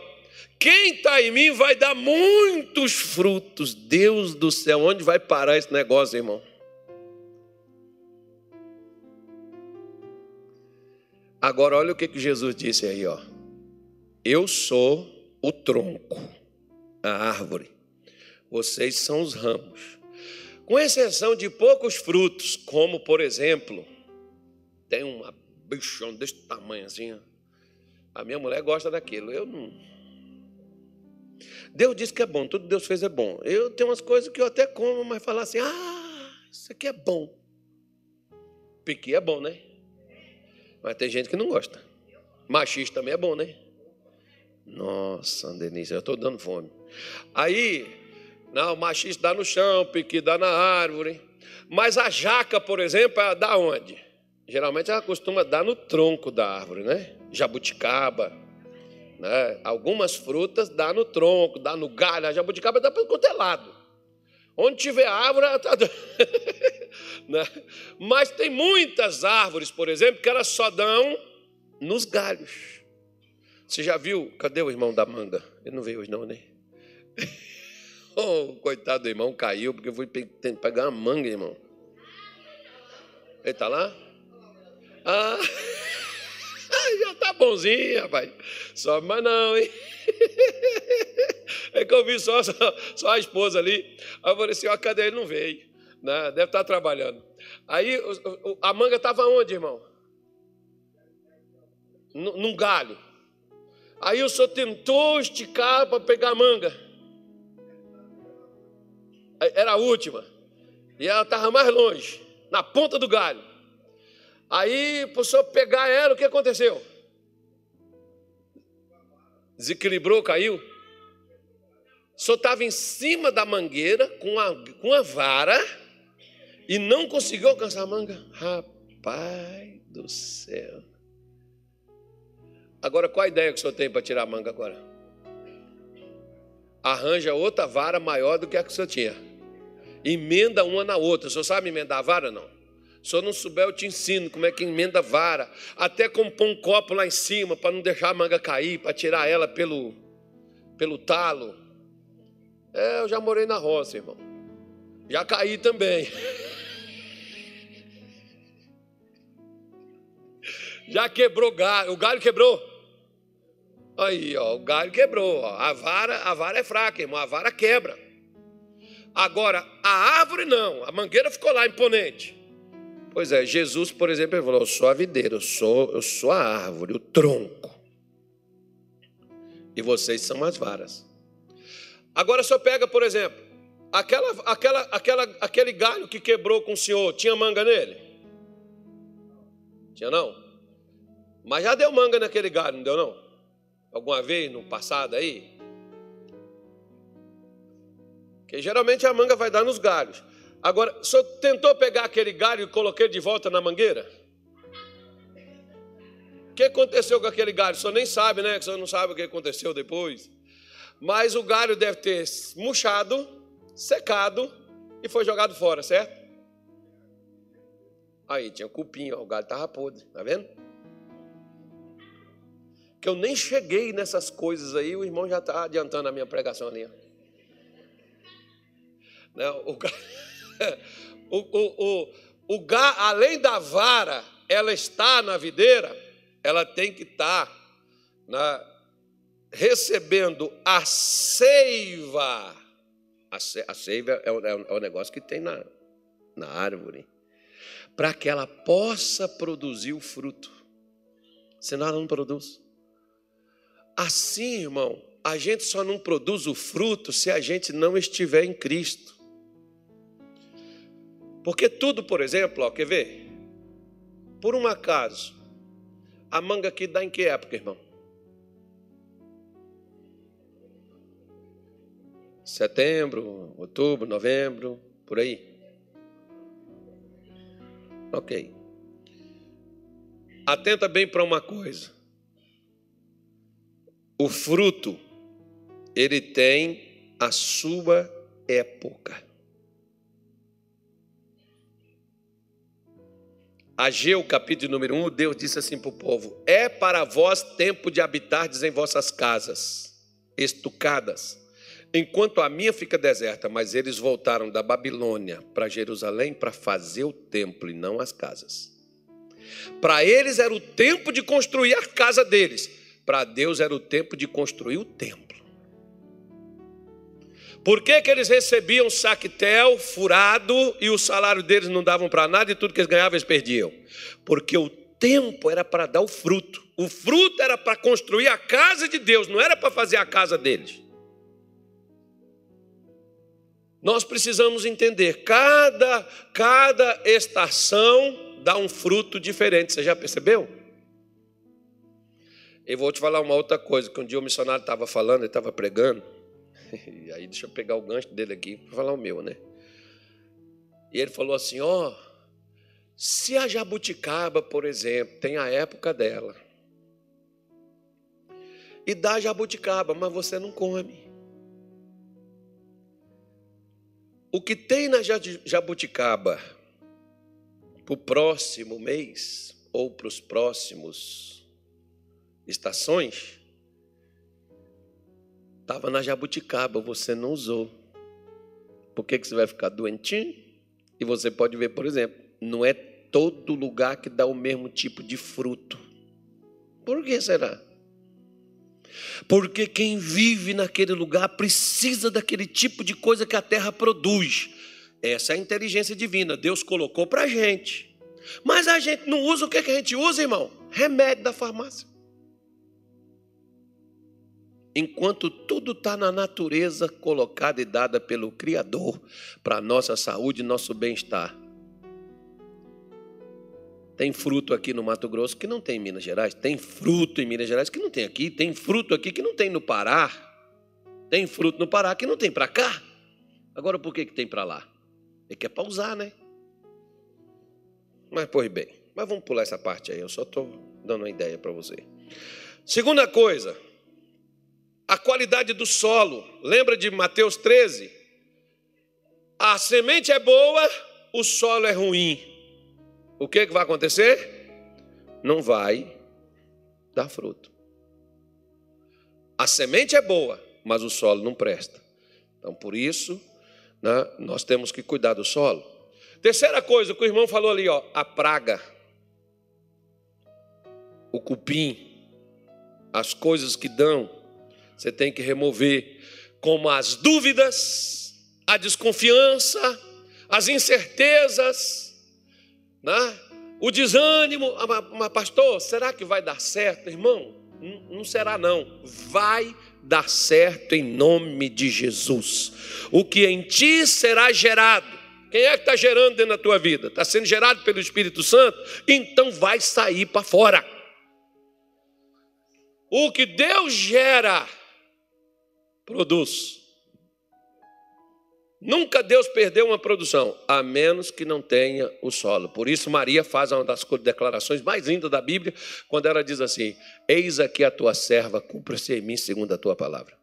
Quem está em mim vai dar muitos frutos. Deus do céu, onde vai parar esse negócio, irmão? Agora olha o que, que Jesus disse aí, ó. Eu sou o tronco, a árvore. Vocês são os ramos. Com exceção de poucos frutos, como por exemplo, tem uma bichão desse tamanho assim. Ó. A minha mulher gosta daquilo. Eu não. Deus disse que é bom, tudo Deus fez é bom. Eu tenho umas coisas que eu até como, mas falar assim, ah, isso aqui é bom. Piqui é bom, né? Mas tem gente que não gosta. Machista também é bom, né? Nossa, Denise, eu estou dando fome. Aí, não, machista dá no chão, piqui dá na árvore. Mas a jaca, por exemplo, ela dá onde? Geralmente ela costuma dar no tronco da árvore, né? Jabuticaba. Né? Algumas frutas dá no tronco, dá no galho. A jabuticaba dá para o lado. Onde tiver árvore, ela está dando. [LAUGHS] Né? Mas tem muitas árvores, por exemplo, que elas só dão nos galhos. Você já viu? Cadê o irmão da manga? Ele não veio hoje, não, né? [LAUGHS] Oh, coitado do irmão, caiu porque eu fui pegar uma manga, irmão. Ele está lá? Ah, [LAUGHS] já tá bonzinho, rapaz. Sobe mais não, hein? [LAUGHS] É que eu vi só, só, só a esposa ali. Aí eu falei assim: ó, cadê ele? Não veio né? deve estar trabalhando. Aí a manga estava onde, irmão? Num galho. Aí o senhor tentou esticar para pegar a manga. Era a última. E ela estava mais longe, na ponta do galho. Aí, para o senhor pegar ela, o que aconteceu? Desequilibrou, caiu. Só estava em cima da mangueira com a, com a vara e não conseguiu alcançar a manga. Rapaz do céu. Agora, qual a ideia que o senhor tem para tirar a manga agora? Arranja outra vara maior do que a que o senhor tinha. Emenda uma na outra. O senhor sabe emendar a vara não? Se senhor não souber, eu te ensino como é que emenda a vara. Até como pôr um copo lá em cima para não deixar a manga cair, para tirar ela pelo, pelo talo. É, eu já morei na roça, irmão. Já caí também. Já quebrou galho. O galho quebrou. Aí, ó, o galho quebrou. Ó. A vara, a vara é fraca, irmão. A vara quebra. Agora, a árvore não. A mangueira ficou lá imponente. Pois é, Jesus, por exemplo, ele falou: Eu sou a videira, eu sou, eu sou a árvore, o tronco. E vocês são as varas. Agora só pega, por exemplo, aquela, aquela, aquela, aquele galho que quebrou com o senhor, tinha manga nele? Tinha não? Mas já deu manga naquele galho, não deu não? Alguma vez no passado aí? Que geralmente a manga vai dar nos galhos. Agora, o senhor tentou pegar aquele galho e coloquei de volta na mangueira? O que aconteceu com aquele galho? O senhor nem sabe, né? O senhor não sabe o que aconteceu depois. Mas o galho deve ter murchado, secado e foi jogado fora, certo? Aí tinha cupim, ó, o galho estava podre, tá vendo? Que eu nem cheguei nessas coisas aí, o irmão já está adiantando a minha pregação ali. Não, [LAUGHS] o, o, o, o, o, além da vara, ela está na videira, ela tem que estar tá na, recebendo a seiva. A, seiva é, é o, é o negócio que tem na, na árvore, para que ela possa produzir o fruto. Senão ela não produz. Assim, irmão, a gente só não produz o fruto se a gente não estiver em Cristo. Porque tudo, por exemplo, ó, quer ver? Por um acaso, a manga aqui dá em que época, irmão? Setembro, outubro, novembro, por aí. Ok. Atenta bem para uma coisa. O fruto, ele tem a sua época. Ageu, capítulo número 1, Deus disse assim para o povo: É para vós tempo de habitardes em vossas casas, estucadas, enquanto a minha fica deserta. Mas eles voltaram da Babilônia para Jerusalém para fazer o templo e não as casas. Para eles era o tempo de construir a casa deles, para Deus era o tempo de construir o templo. Por que, que eles recebiam saquetel furado e o salário deles não davam para nada e tudo que eles ganhavam eles perdiam? Porque o tempo era para dar o fruto. O fruto era para construir a casa de Deus, não era para fazer a casa deles. Nós precisamos entender, cada, cada estação dá um fruto diferente, você já percebeu? Eu vou te falar uma outra coisa, que um dia o missionário estava falando, ele estava pregando, [LAUGHS] E aí deixa eu pegar o gancho dele aqui para falar o meu, né? E ele falou assim: ó, oh, se a jabuticaba, por exemplo, tem a época dela, e dá jabuticaba, mas você não come. O que tem na jabuticaba para o próximo mês ou para os próximos estações, Estava na jabuticaba, você não usou. Por que, que você vai ficar doentinho? E você pode ver, por exemplo, não é todo lugar que dá o mesmo tipo de fruto. Por que será? Porque quem vive naquele lugar precisa daquele tipo de coisa que a terra produz. Essa é a inteligência divina. Deus colocou para a gente. Mas a gente não usa o que, que a gente usa, irmão? Remédio da farmácia enquanto tudo está na natureza colocada e dada pelo Criador para nossa saúde e nosso bem-estar. Tem fruto aqui no Mato Grosso que não tem em Minas Gerais, tem fruto em Minas Gerais que não tem aqui, tem fruto aqui que não tem no Pará. Tem fruto no Pará que não tem para cá. Agora por que, que tem para lá? É que é para usar, né? Mas, pois bem, mas vamos pular essa parte aí, eu só estou dando uma ideia para você. Segunda coisa, a qualidade do solo. Lembra de Mateus 13? A semente é boa, o solo é ruim. O que, que vai acontecer? Não vai dar fruto. A semente é boa, mas o solo não presta. Então, por isso, né, nós temos que cuidar do solo. Terceira coisa que o irmão falou ali, ó, a praga, o cupim, as coisas que dão, você tem que remover, como as dúvidas, a desconfiança, as incertezas, né? o desânimo. Ah, mas, pastor, será que vai dar certo, irmão? Não, será não. Vai dar certo em nome de Jesus. O que em ti será gerado quem é que está gerando dentro da tua vida? Está sendo gerado pelo Espírito Santo? Então vai sair para fora. O que Deus gera, produz. Nunca Deus perdeu uma produção, a menos que não tenha o solo. Por isso, Maria faz uma das declarações mais lindas da Bíblia, quando ela diz assim: Eis aqui a tua serva, cumpra-se em mim segundo a tua palavra.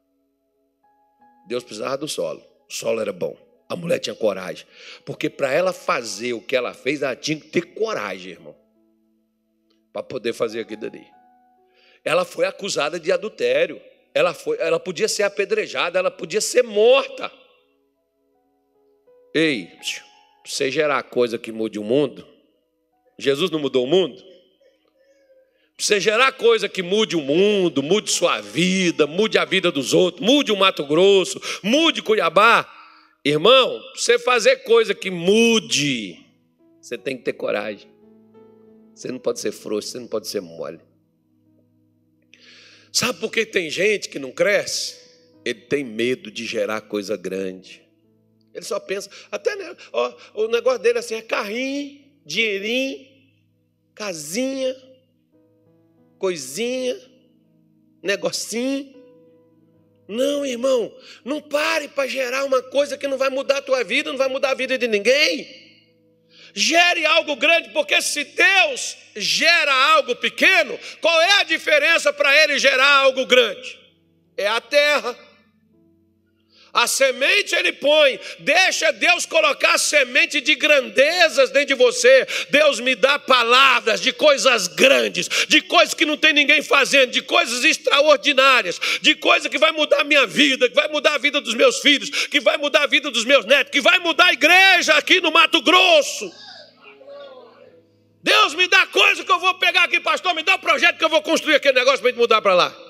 Deus precisava do solo, o solo era bom. A mulher tinha coragem. Porque para ela fazer o que ela fez, ela tinha que ter coragem, irmão. Para poder fazer aquilo ali. Ela foi acusada de adultério. Ela, foi, ela podia ser apedrejada, ela podia ser morta. Ei, você gerar coisa que mude o mundo, Jesus não mudou o mundo? Você gerar coisa que mude o mundo, mude sua vida, mude a vida dos outros, mude o Mato Grosso, mude Cuiabá, Irmão, você fazer coisa que mude, você tem que ter coragem. Você não pode ser frouxo, você não pode ser mole. Sabe por que tem gente que não cresce? Ele tem medo de gerar coisa grande. Ele só pensa, até né, ó, o negócio dele assim é carrinho, dinheirinho, casinha, coisinha, negocinho. Não, irmão, não pare para gerar uma coisa que não vai mudar a tua vida, não vai mudar a vida de ninguém. Gere algo grande, porque se Deus gera algo pequeno, qual é a diferença para ele gerar algo grande? É a terra. A semente ele põe, deixa Deus colocar semente de grandezas dentro de você. Deus me dá palavras de coisas grandes, de coisas que não tem ninguém fazendo, de coisas extraordinárias, de coisas que vai mudar a minha vida, que vai mudar a vida dos meus filhos, que vai mudar a vida dos meus netos, que vai mudar a igreja aqui no Mato Grosso. Deus me dá coisa que eu vou pegar aqui, pastor, me dá um projeto que eu vou construir aquele negócio para mudar para lá.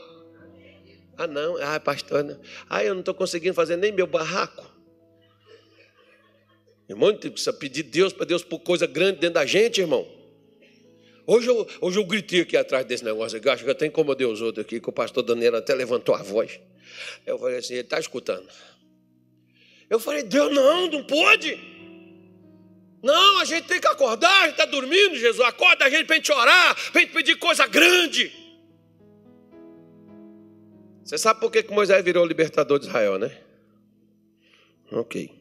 Ah, não, ah, pastor, ah, eu não estou conseguindo fazer nem meu barraco. Irmão, tem que pedir Deus para Deus pôr coisa grande dentro da gente, irmão. Hoje eu, hoje eu gritei aqui atrás desse negócio aqui, acho que eu até incomodei os outros aqui, que o pastor Daniel até levantou a voz. Eu falei assim, ele está escutando. Eu falei, Deus, não, não pode. Não, a gente tem que acordar, a gente está dormindo, Jesus. Acorda a gente para a gente orar, para a gente pedir coisa grande. Você sabe por que, Moisés virou libertador de Israel, né? Ok.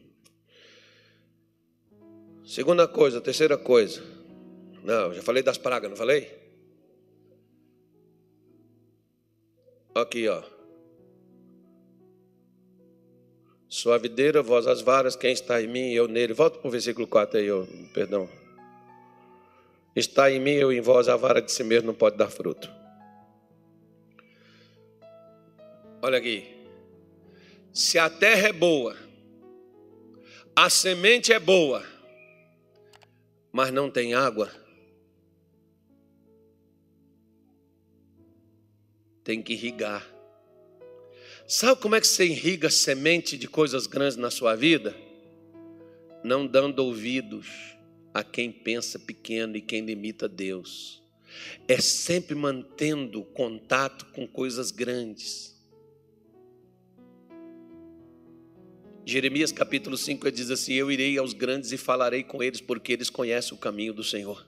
Segunda coisa, terceira coisa. Não, já falei das pragas, não falei? Aqui, ó. Sua videira, vós as varas, quem está em mim, eu nele. Volta para o versículo 4 aí, ó, perdão. Está em mim, eu em vós, a vara de si mesmo não pode dar fruto. Olha aqui. Se a terra é boa, a semente é boa, mas não tem água, tem que irrigar. Sabe como é que você irriga semente de coisas grandes na sua vida? Não dando ouvidos a quem pensa pequeno e quem limita Deus. É sempre mantendo contato com coisas grandes. Jeremias capítulo 5 diz assim: Eu irei aos grandes e falarei com eles, porque eles conhecem o caminho do Senhor.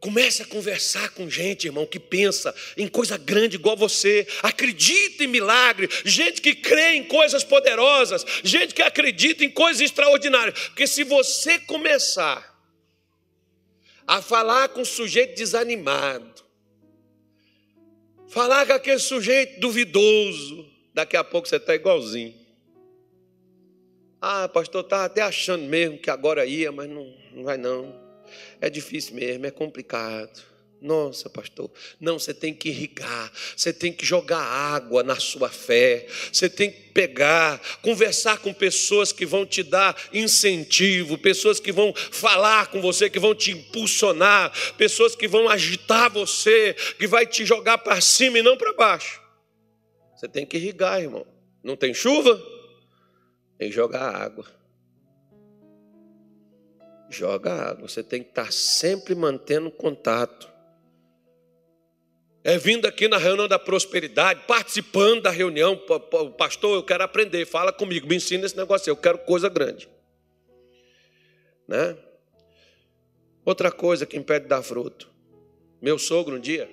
Comece a conversar com gente, irmão, que pensa em coisa grande igual você, acredita em milagre, gente que crê em coisas poderosas, gente que acredita em coisas extraordinárias. Porque se você começar a falar com um sujeito desanimado, falar com aquele sujeito duvidoso, daqui a pouco você está igualzinho. Ah, pastor, estava até achando mesmo que agora ia, mas não, não vai não. É difícil mesmo, é complicado. Nossa, pastor, não, você tem que irrigar, você tem que jogar água na sua fé, você tem que pegar, conversar com pessoas que vão te dar incentivo, pessoas que vão falar com você, que vão te impulsionar, pessoas que vão agitar você, que vai te jogar para cima e não para baixo. Você tem que irrigar, irmão. Não tem chuva? Que jogar água joga água. Você tem que estar sempre mantendo contato. É vindo aqui na reunião da prosperidade, participando da reunião. Pastor, eu quero aprender, fala comigo, me ensina esse negócio, eu quero coisa grande. Né? Outra coisa que impede de dar fruto. Meu sogro um dia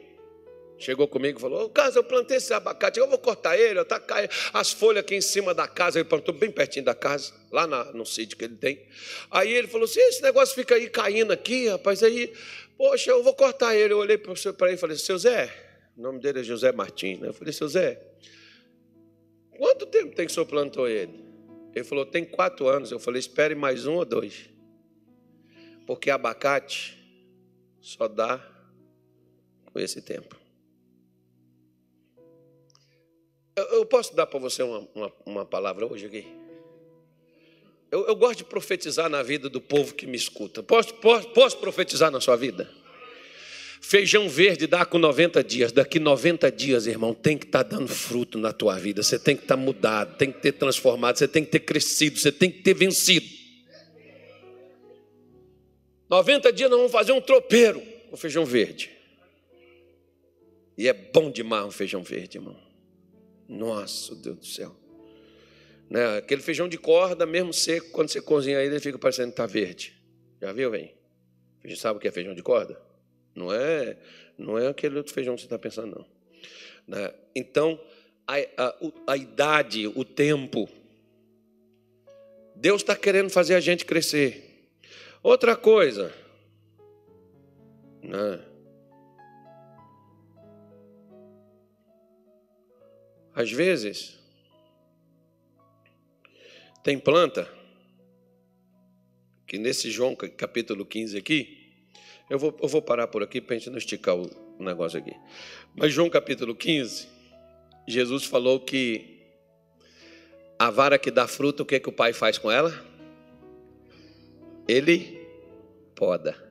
Chegou comigo e falou: Ô, casa, eu plantei esse abacate, eu vou cortar ele, tá caindo as folhas aqui em cima da casa. Ele plantou bem pertinho da casa, lá na, no sítio que ele tem. Aí ele falou assim: esse negócio fica aí caindo aqui, rapaz. Aí, poxa, eu vou cortar ele. Eu olhei para ele e falei: seu Zé, o nome dele é José Martins, né? Eu falei: seu Zé, quanto tempo tem que o senhor plantou ele? Ele falou: tem quatro anos. Eu falei: espere mais um ou dois. Porque abacate só dá com esse tempo. Eu posso dar para você uma, uma, uma, palavra hoje aqui? Eu, eu, gosto de profetizar na vida do povo que me escuta. Posso, posso, posso profetizar na sua vida? Feijão verde dá com 90 dias. Daqui 90 dias, irmão, tem que estar tá dando fruto na tua vida. Você tem que estar tá mudado, tem que ter transformado, você tem que ter crescido, você tem que ter vencido. 90 dias nós vamos fazer um tropeiro com feijão verde. E é bom demais um feijão verde, irmão. Nossa, Deus do céu. Né? Aquele feijão de corda, mesmo seco, quando você cozinha ele, ele fica parecendo que está verde. Já viu, vem? Você sabe o que é feijão de corda? Não é, não é aquele outro feijão que você está pensando, não. Né? Então, a, a, a idade, o tempo. Deus está querendo fazer a gente crescer. Outra coisa. Né? Às vezes, tem planta, que nesse João capítulo 15 aqui, eu vou, eu vou parar por aqui para a gente não esticar o negócio aqui. Mas João capítulo 15, Jesus falou que a vara que dá fruto, o que, é que o pai faz com ela? Ele poda.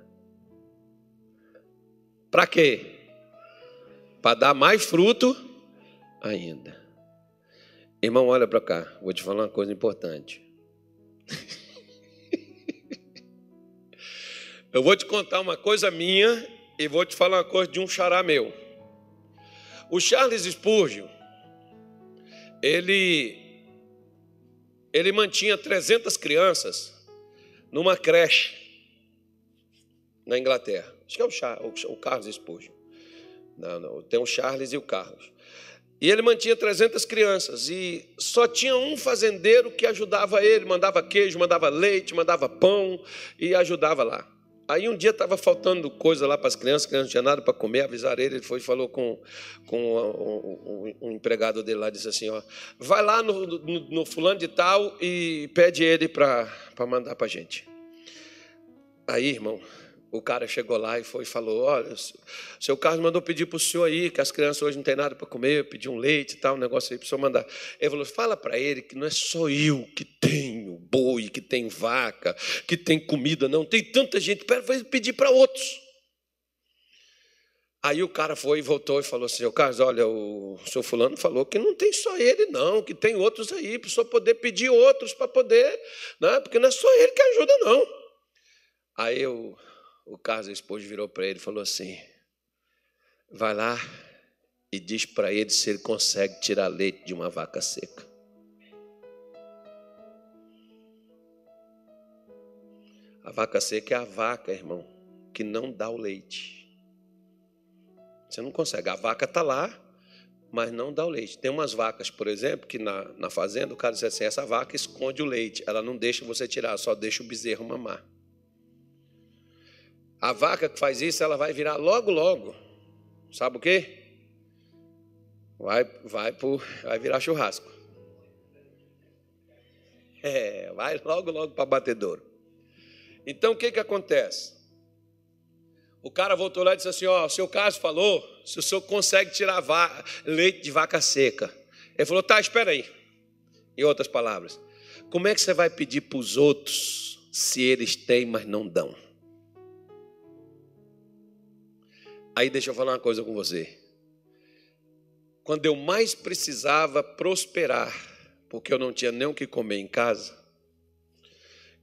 Para quê? Para dar mais fruto ainda. Irmão, olha para cá, vou te falar uma coisa importante. [LAUGHS] Eu vou te contar uma coisa minha e vou te falar uma coisa de um xará meu. O Charles Spurgeon, ele, ele mantinha 300 crianças numa creche na Inglaterra. Acho que é o, Char, o Carlos Spurgeon. Não, não, tem o Charles e o Carlos. E ele mantinha 300 crianças e só tinha um fazendeiro que ajudava ele, mandava queijo, mandava leite, mandava pão e ajudava lá. Aí um dia estava faltando coisa lá para as crianças, as crianças não tinham nada para comer, avisaram ele, ele foi e falou com, com um, um, um, empregado dele lá, disse assim, ó, vai lá no, no, no fulano de tal e pede ele para mandar para a gente. Aí, irmão, o cara chegou lá e foi e falou: Olha, seu Carlos mandou pedir para o senhor aí, que as crianças hoje não têm nada para comer, pedir um leite e tal, um negócio aí para o senhor mandar. Ele falou: Fala para ele que não é só eu que tenho boi, que tenho vaca, que tem comida, não. Tem tanta gente, vai pedir para outros. Aí o cara foi e voltou e falou assim: Seu Carlos, olha, o seu Fulano falou que não tem só ele, não, que tem outros aí, para o senhor poder pedir outros para poder, né? porque não é só ele que ajuda, não. Aí eu o Carlos Esposo virou para ele e falou assim: vai lá e diz para ele se ele consegue tirar leite de uma vaca seca. A vaca seca é a vaca, irmão, que não dá o leite. Você não consegue. A vaca está lá, mas não dá o leite. Tem umas vacas, por exemplo, que na, na fazenda o cara diz assim: essa vaca esconde o leite, ela não deixa você tirar, só deixa o bezerro mamar. A vaca que faz isso, ela vai virar logo, logo. Sabe o quê? Vai, vai, pro, vai virar churrasco. É, vai logo, logo para batedouro. Então o que, que acontece? O cara voltou lá e disse assim: Ó, o seu caso falou se o senhor consegue tirar leite de vaca seca. Ele falou: Tá, espera aí. Em outras palavras, como é que você vai pedir para os outros se eles têm, mas não dão? Aí deixa eu falar uma coisa com você. Quando eu mais precisava prosperar, porque eu não tinha nem o que comer em casa,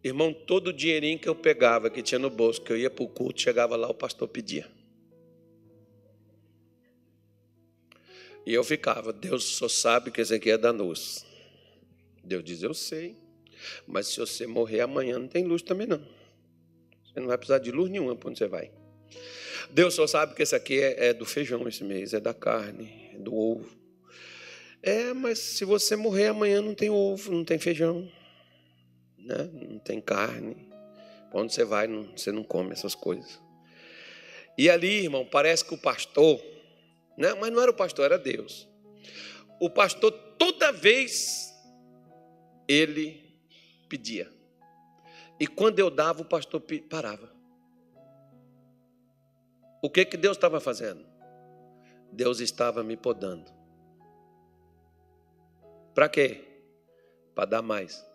Irmão, todo o dinheirinho que eu pegava, que tinha no bolso, que eu ia para o culto, chegava lá, o pastor pedia. E eu ficava, Deus só sabe que esse aqui é danoso. Deus diz, eu sei. Mas se você morrer amanhã, não tem luz também não. Você não vai precisar de luz nenhuma para onde você vai. Deus só sabe que esse aqui é, é do feijão esse mês, é da carne, é do ovo. É, mas se você morrer amanhã, não tem ovo, não tem feijão né? não tem carne. Onde você vai, não, você não come essas coisas. E ali, irmão, parece que o pastor, né? mas não era o pastor, era Deus. O pastor, toda vez, ele pedia. E quando eu dava, o pastor parava. O que, que Deus estava fazendo? Deus estava me podando. Para quê? Para dar mais.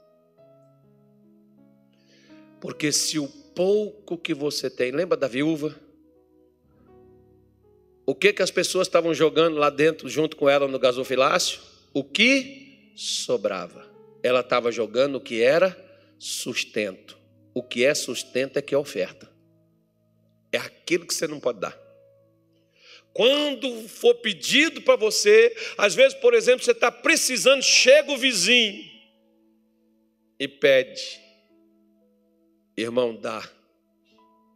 Porque se o pouco que você tem, lembra da viúva? O que que as pessoas estavam jogando lá dentro junto com ela no gasofilácio? O que sobrava. Ela estava jogando o que era sustento. O que é sustento é que é oferta. É aquilo que você não pode dar. Quando for pedido para você, às vezes, por exemplo, você está precisando, chega o vizinho e pede. Irmão, dá.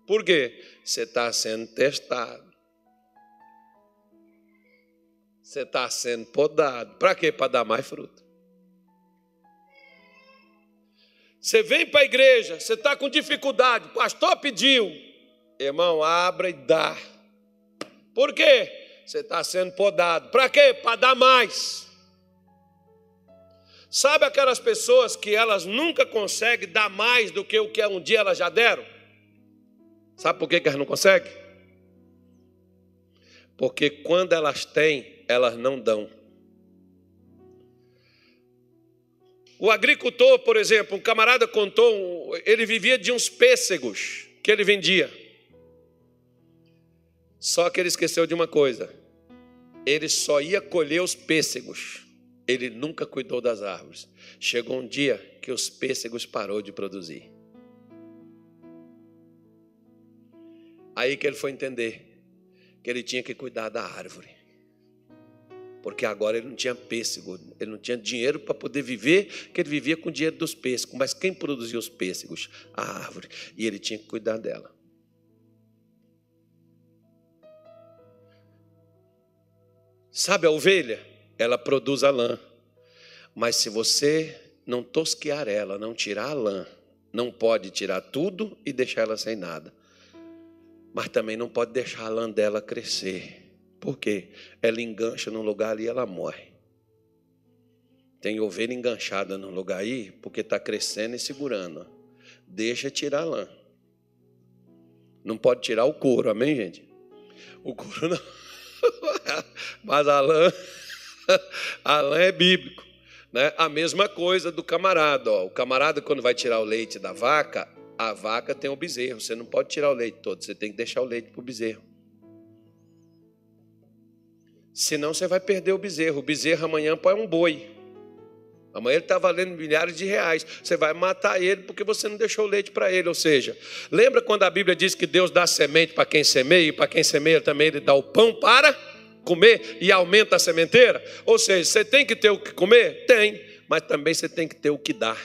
Por quê? Você está sendo testado. Você está sendo podado. Para quê? Para dar mais fruto. Você vem para a igreja, você está com dificuldade, o pastor pediu. Irmão, abra e dá. Por quê? Você está sendo podado. Para quê? Para dar mais. Sabe aquelas pessoas que elas nunca conseguem dar mais do que o que um dia elas já deram? Sabe por que, que elas não conseguem? Porque quando elas têm, elas não dão. O agricultor, por exemplo, um camarada contou, ele vivia de uns pêssegos que ele vendia. Só que ele esqueceu de uma coisa: ele só ia colher os pêssegos. Ele nunca cuidou das árvores. Chegou um dia que os pêssegos parou de produzir. Aí que ele foi entender que ele tinha que cuidar da árvore. Porque agora ele não tinha pêssego, ele não tinha dinheiro para poder viver, que ele vivia com o dinheiro dos pêssegos. Mas quem produzia os pêssegos? A árvore. E ele tinha que cuidar dela. Sabe a ovelha? ela produz a lã. Mas se você não tosquear ela, não tirar a lã, não pode tirar tudo e deixar ela sem nada. Mas também não pode deixar a lã dela crescer. Por quê? Ela engancha num lugar ali e ela morre. Tem ovelha enganchada num lugar aí porque está crescendo e segurando. Deixa tirar a lã. Não pode tirar o couro, amém, gente? O couro não. [LAUGHS] Mas a lã a lã é bíblico. Né? A mesma coisa do camarada. Ó. O camarada, quando vai tirar o leite da vaca, a vaca tem o bezerro. Você não pode tirar o leite todo, você tem que deixar o leite para o bezerro. Senão você vai perder o bezerro. O bezerro amanhã põe um boi. Amanhã ele está valendo milhares de reais. Você vai matar ele porque você não deixou leite para ele. Ou seja, lembra quando a Bíblia diz que Deus dá semente para quem semeia e para quem semeia também ele dá o pão para comer e aumenta a sementeira? Ou seja, você tem que ter o que comer? Tem, mas também você tem que ter o que dar.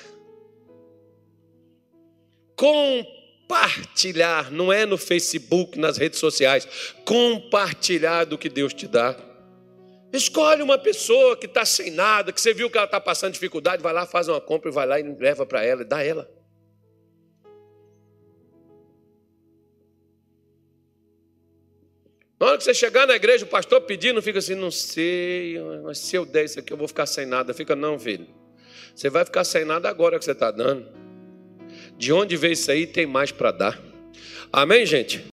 Com compartilhar, não é no Facebook, nas redes sociais, compartilhar do que Deus te dá. Escolhe uma pessoa que está sem nada, que você viu que ela está passando dificuldade, vai lá, faz uma compra e vai lá e leva para ela e dá ela. Na hora que você chegar na igreja, o pastor pedindo, fica assim, não sei, mas se eu der isso aqui, eu vou ficar sem nada. Fica, não, filho. Você vai ficar sem nada agora que você está dando. De onde veio isso aí, tem mais para dar. Amém, gente?